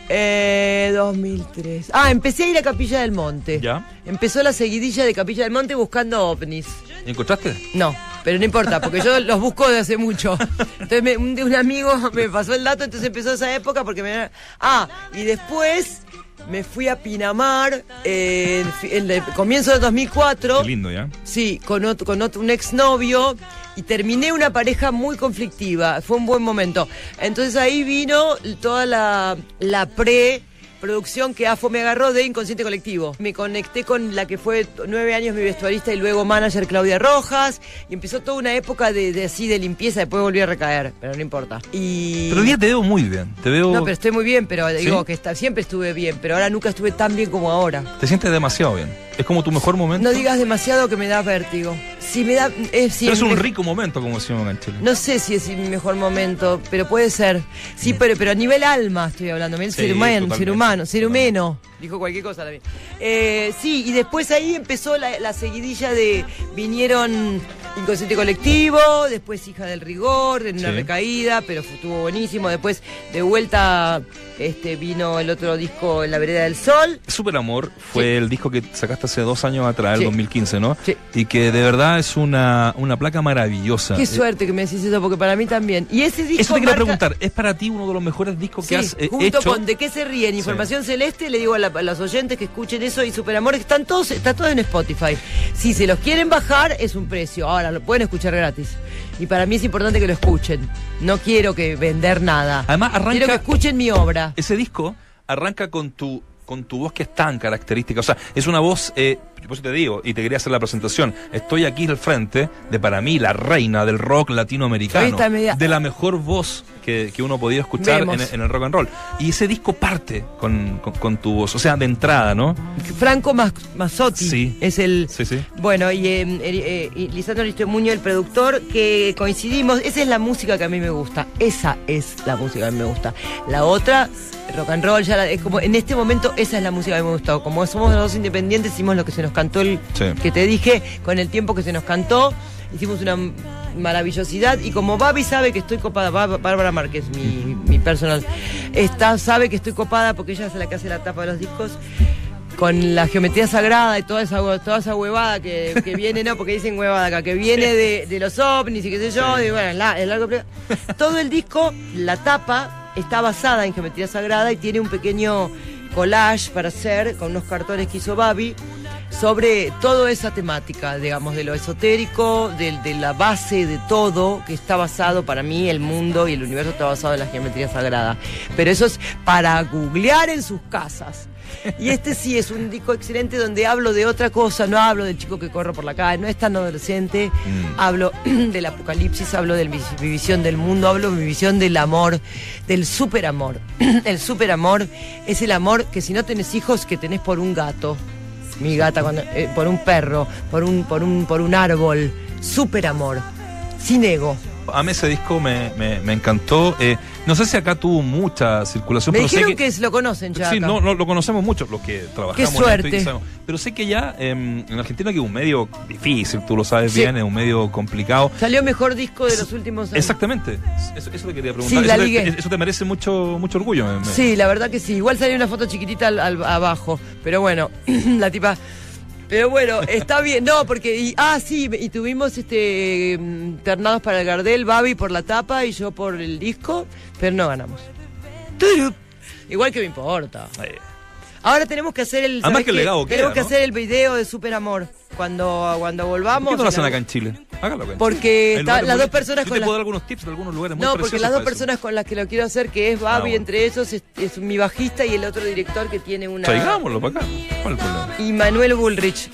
Eh, 2003. Ah, empecé a ir a Capilla del Monte. ¿Ya? Empezó la seguidilla de Capilla del Monte buscando ovnis. ¿Y ¿Encontraste? No, pero no importa, porque yo los busco de hace mucho. Entonces me- un, un amigo me pasó el dato, entonces empezó esa época porque me... Ah, y después me fui a Pinamar eh, en, el comienzo del 2004. Qué lindo, ¿ya? Sí, con otro, con otro, un exnovio y terminé una pareja muy conflictiva. Fue un buen momento. Entonces ahí vino toda la, la pre producción que AFO me agarró de Inconsciente Colectivo. Me conecté con la que fue nueve años mi vestuarista y luego manager Claudia Rojas y empezó toda una época de, de así de limpieza, después volví a recaer, pero no importa. Y... Pero hoy día te veo muy bien. Te veo. No, pero estoy muy bien, pero digo ¿Sí? que está, siempre estuve bien, pero ahora nunca estuve tan bien como ahora. Te sientes demasiado bien. Es como tu mejor momento. No digas demasiado que me da vértigo. Si me da... eh, si Pero es un rico momento, como decimos en Chile. No sé si es mi mejor momento, pero puede ser. Sí, pero, pero a nivel alma estoy hablando, nivel Sí, ser humano, ser humano, ser totalmente. Dijo cualquier cosa también. Eh, sí, y después ahí empezó la, la seguidilla de. Vinieron Inconsciente Colectivo, después Hija del Rigor, en una Sí. recaída, pero estuvo buenísimo. Después, de vuelta, este vino el otro disco En la Vereda del Sol. Super Amor fue el disco que sacaste hace dos años atrás, el Sí. 2015, ¿no? Sí. Y que de verdad es una, una placa maravillosa. Qué Eh, suerte que me decís eso, porque para mí también. Y ese disco. Eso te quería marca- preguntar, ¿es para ti uno de los mejores discos que has eh, junto hecho? con De qué se ríen, Información Celeste, le digo a, la- los oyentes que escuchen eso y Superamor, están todos, está todo en Spotify. Si se los quieren bajar, es un precio. Ahora lo pueden escuchar gratis. Y para mí es importante que lo escuchen. No quiero que vender nada. Además, arranca- Quiero que escuchen mi obra. Ese disco arranca con tu con tu voz que es tan característica. O sea, es una voz, eh, por eso te digo, y te quería hacer la presentación. Estoy aquí al frente de, para mí, la reina del rock latinoamericano. De la mejor voz que, que uno ha podido escuchar en, el rock and roll. Y ese disco parte con, con- con tu voz. O sea, de entrada, ¿no? Franco Mas- Mazzotti Sí. es el. Sí, sí. Bueno, y eh, eh, eh, y Lisandro el productor, que coincidimos. Esa es la música que a mí me gusta. Esa es la música que a mí me gusta. La otra, rock and roll, ya la- es como en este momento esa es la música que me gusta. Como somos los dos independientes, hicimos lo que se nos cantó el Sí. que te dije, con el tiempo que se nos cantó. Hicimos una maravillosidad y como Babi sabe que estoy copada, Bá- Bárbara Márquez, mi, mi personal, está, sabe que estoy copada porque ella es la que hace la tapa de los discos con la geometría sagrada y toda esa, toda esa huevada que, que viene, no, porque dicen huevada acá, que viene de, de los ovnis y qué sé yo, y bueno, la- el largo Todo el disco, la tapa, está basada en geometría sagrada y tiene un pequeño collage para hacer con unos cartones que hizo Babi sobre toda esa temática, digamos, de lo esotérico, de, de la base de todo, que está basado para mí, el mundo y el universo está basado en la geometría sagrada. Pero eso es para googlear en sus casas. Y este sí es un disco excelente donde hablo de otra cosa, no hablo del chico que corre por la calle, no es tan adolescente, hablo del apocalipsis, hablo de mi, mi visión del mundo, hablo de mi visión del amor, del superamor. el superamor es el amor que si no tenés hijos, que tenés por un gato, mi gata, cuando- eh, por un perro, por un, por un, por un árbol, superamor, sin ego. A mí ese disco me, me- me encantó. Eh, no sé si acá tuvo mucha circulación, Me pero sé dijeron que... que, lo conocen ya. Sí, acá. no, no, lo conocemos mucho, los que trabajamos. Qué en esto y suerte. Pero sé que ya em, en Argentina que es un medio difícil, tú lo sabes Sí. bien, es un medio complicado. Salió mejor disco de los últimos años. Exactamente, eso, eso te quería preguntar. Sí, la eso, te, eso te merece mucho, mucho orgullo. me- me- Sí, la verdad que sí. Igual salió una foto chiquitita al- al- abajo. Pero bueno, la tipa. Pero bueno, está bien. No, porque. y- ah, sí, y tuvimos este mm, ternados para el Gardel, Babi por la tapa y yo por el disco, pero no ganamos. Igual que me importa. Ahora tenemos que hacer el. Además ¿sabes que el legado Tenemos queda, que ¿no? hacer el video de Super Amor. Cuando, cuando volvamos. ¿Por qué no lo hacen acá en Chile? Hágalo en Porque está- las dos personas Yo con te la- puedo dar algunos tips de algunos lugares muy No, porque las dos eso. personas con las que lo quiero hacer, que es Babi, Ah, bueno. entre esos es, es mi bajista y el otro director que tiene una. Traigámoslo para acá. ¿Cuál es el problema? Y Manuel Bullrich.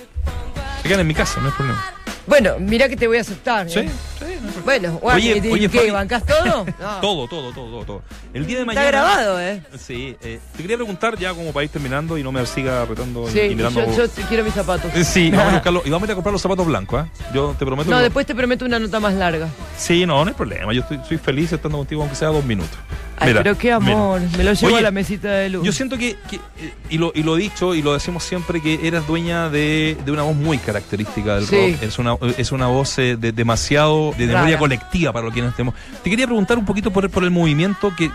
Se quedan en mi casa, no hay problema. Bueno, mira que te voy a aceptar. ¿eh? Sí, sí, no. Bueno, guarda, Oye, ¿y- oye, ¿qué? Fabi- ¿Bancás todo? No. Todo, todo, todo, todo, todo. El día de Está mañana. grabado, ¿eh? Sí, eh, te quería preguntar ya como para ir terminando y no me siga retando y- Sí, y y mirando. yo, yo quiero mis zapatos. Eh, Sí, vamos a buscarlo. Y vamos a ir a comprar los zapatos blancos, ¿eh? Yo te prometo. No, que- después te prometo una nota más larga. Sí, no, no hay problema. Yo estoy, soy feliz estando contigo, aunque sea dos minutos. Ay, Mira, pero qué amor. mira. Me lo llevo Oye, a la mesita de luz. Yo siento que, que, eh, y, lo, y lo he dicho y lo decimos siempre, que eras dueña de, de una voz muy característica del Sí. rock. Es una, es una voz eh, de, demasiado de memoria Rara. colectiva para lo que estemos. Te quería preguntar un poquito por, el- por el movimiento que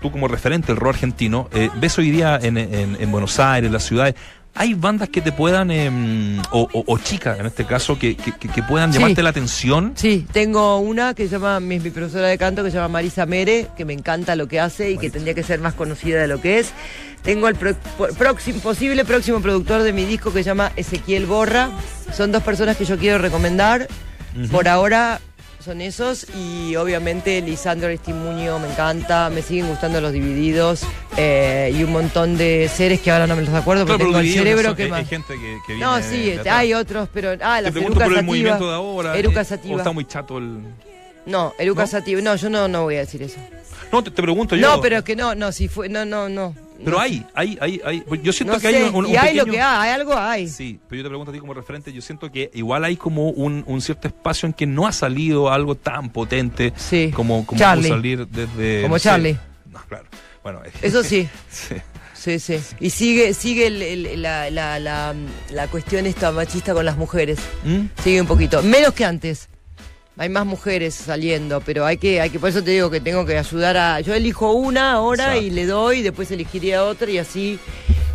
tú como referente del rock argentino, eh, ves hoy día en, en- en Buenos Aires, en las ciudades. ¿Hay bandas que te puedan, em, o, o- o chicas en este caso, que, que- que- que puedan Sí. llamarte la atención? Sí, tengo una que se llama, mi, mi profesora de canto, que se llama Marisa Mere, que me encanta lo que hace y que tendría que ser más conocida de lo que es. Tengo el pro- próximo, posible próximo productor de mi disco que se llama Ezequiel Borra. Son dos personas que yo quiero recomendar. Por ahora son esos y obviamente Lisandro Aristimuño me encanta, me siguen gustando los divididos eh, y un montón de seres que ahora no me los acuerdo porque Claro, tengo el cerebro que más. hay gente que, que No, sí, de este, hay otros, pero ah, las pregunto Eruca por el Sativa. movimiento de ahora. Eruca eh, Sativa. ¿O está muy chato el...? No, Eruca ¿No? Sativa. No, yo no, no voy a decir eso. No, te, te pregunto yo. No, pero es que no, no, si fue, no, no, no. Pero hay, hay, hay, hay. pues Yo siento No que sé, hay un, un- un y hay lo que hay, hay algo hay. Sí, pero yo te pregunto a ti como referente, yo siento que igual hay como un, un cierto espacio en que no ha salido algo tan potente Sí. como, como salir desde... Como no sé. Charlie. No, claro. Bueno, es- Eso sí. sí. Sí, sí. Y sigue, sigue el- el- la, la, la, la cuestión esta machista con las mujeres. ¿Mm? Sigue un poquito. Menos que antes. Hay más mujeres saliendo, pero hay que, hay que, por eso te digo que tengo que ayudar a. Yo elijo una ahora y le doy, después elegiría otra y así.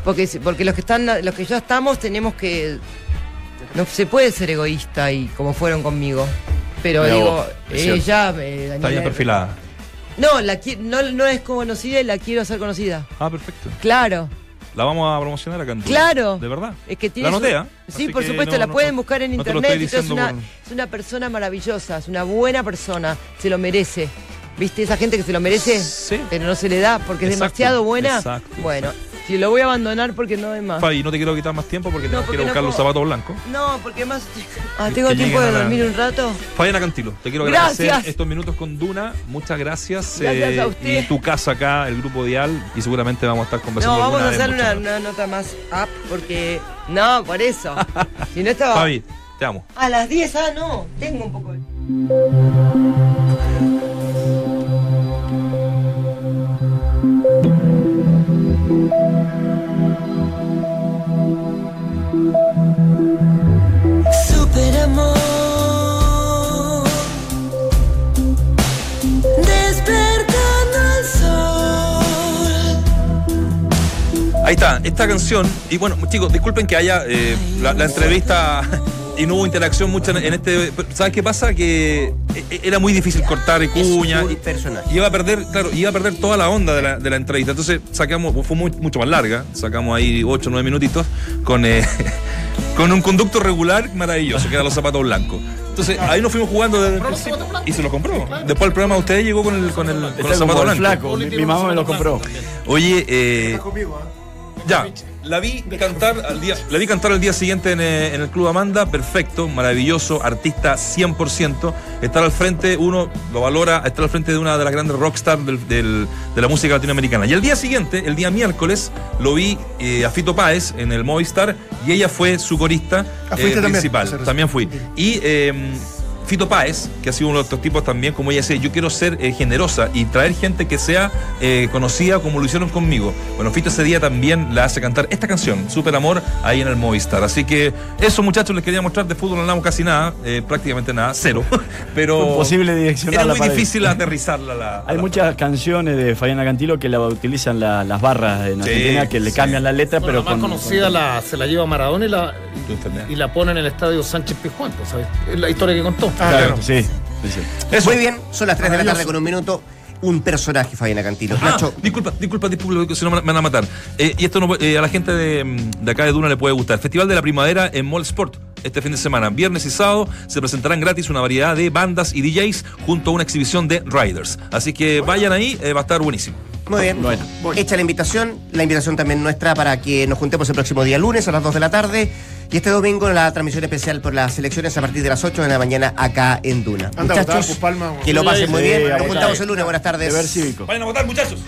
Porque, porque los que están, los que ya estamos tenemos que. No se puede ser egoísta y como fueron conmigo. Pero digo, ella, eh, Está bien perfilada. No, la no, no es conocida y la quiero hacer conocida. Ah, perfecto. Claro. La vamos a promocionar acá en Claro. De verdad. Es que tiene La su- ¿ah? Sí, por supuesto, no- la no- pueden buscar en no internet. y es, una, por- es una persona maravillosa, es una buena persona, se lo merece. ¿Viste esa gente que se lo merece? Sí. Pero no se le da porque es demasiado buena. exacto, bueno, si lo voy a abandonar porque no hay más. Fabi, no te quiero quitar más tiempo porque No, tengo que ir a porque no buscar los zapatos blancos. No, porque más. Ah, tengo que tiempo de la- dormir un rato. Fabiana Cantilo, te quiero Gracias. agradecer estos minutos con Duna. Muchas gracias. eh, Gracias a usted. Y tu casa acá, el grupo Dial. Y seguramente vamos a estar conversando. No, vamos a hacer una, nota más up porque. No, por eso. si no estaba. Fabi, te amo. A las 10, ah, no. Tengo un poco Ahí está, esta canción. Y bueno, chicos, disculpen que haya eh, la, la entrevista y no hubo interacción mucha en- este. ¿Sabes qué pasa? Que eh, era muy difícil cortar y cuña. y-. Y iba a perder, claro, iba a perder toda la onda de la, de la entrevista. Entonces sacamos, fue muy- mucho más larga, sacamos ahí 8 o 9 minutitos con, eh, con un conducto regular maravilloso, que eran los zapatos blancos. Entonces ahí nos fuimos jugando desde el principio y se lo compró. Después el programa de ustedes llegó con el, con el, con el Está zapato blanco. flaco. Mi, mi mamá me lo compró. Oye, eh. Ya, la vi cantar al día, la vi cantar al día siguiente en, eh, en el Club Amanda, perfecto, maravilloso, artista 100%. Estar al frente, uno lo valora, estar al frente de una de las grandes rockstars del- del- de la música latinoamericana. Y el día siguiente, el día miércoles, lo vi eh, a Fito Páez en el Movistar y ella fue su corista Ah, eh, también. principal. Eso. También fui. Y eh, Fito Páez, que ha sido uno de estos tipos también, como ella decía, yo quiero ser eh, generosa y traer gente que sea eh, conocida como lo hicieron conmigo. Bueno, Fito ese día también la hace cantar esta canción, Super Amor, ahí en el Movistar. Así que eso, muchachos, les quería mostrar. De fútbol no hablamos casi nada, eh, prácticamente nada, cero. Pero Imposible era direccionarla muy difícil aterrizarla. La, Hay la- muchas canciones de Fabiana Cantilo que la utilizan la- las barras en Sí, Argentina, que le sí. cambian la letra, Bueno, pero la más con, conocida la, se la lleva Maradona y la, y la pone en el estadio Sánchez Pizjuán, pues, ¿sabes? Es la historia que contó. Ah, Claro, claro. sí, sí, sí. Eso. Muy bien, son las 3 de la tarde con un minuto. Un personaje, Fabiana Cantilo. Ah, Nacho, disculpa, disculpa, disculpa, si no me van a matar. Eh, y esto no, eh, a la gente de, mm, de acá de Duna le puede gustar. Festival de la Primavera en Mall Sport. Este fin de semana, viernes y sábado, se presentarán gratis una variedad de bandas y DJs junto a una exhibición de riders. Así que vayan ahí, eh, va a estar buenísimo. Muy bien. Bueno. Hecha la invitación, la invitación también nuestra para que nos juntemos el próximo día lunes a las 2 de la tarde y este domingo la transmisión especial por las elecciones a partir de las 8 de la mañana acá en Duna. Anda a votar, Muchachos, pues, Palma. que lo pasen muy bien. a Nos votar. juntamos el lunes. Buenas tardes. Deber cívico. Vayan a votar, muchachos.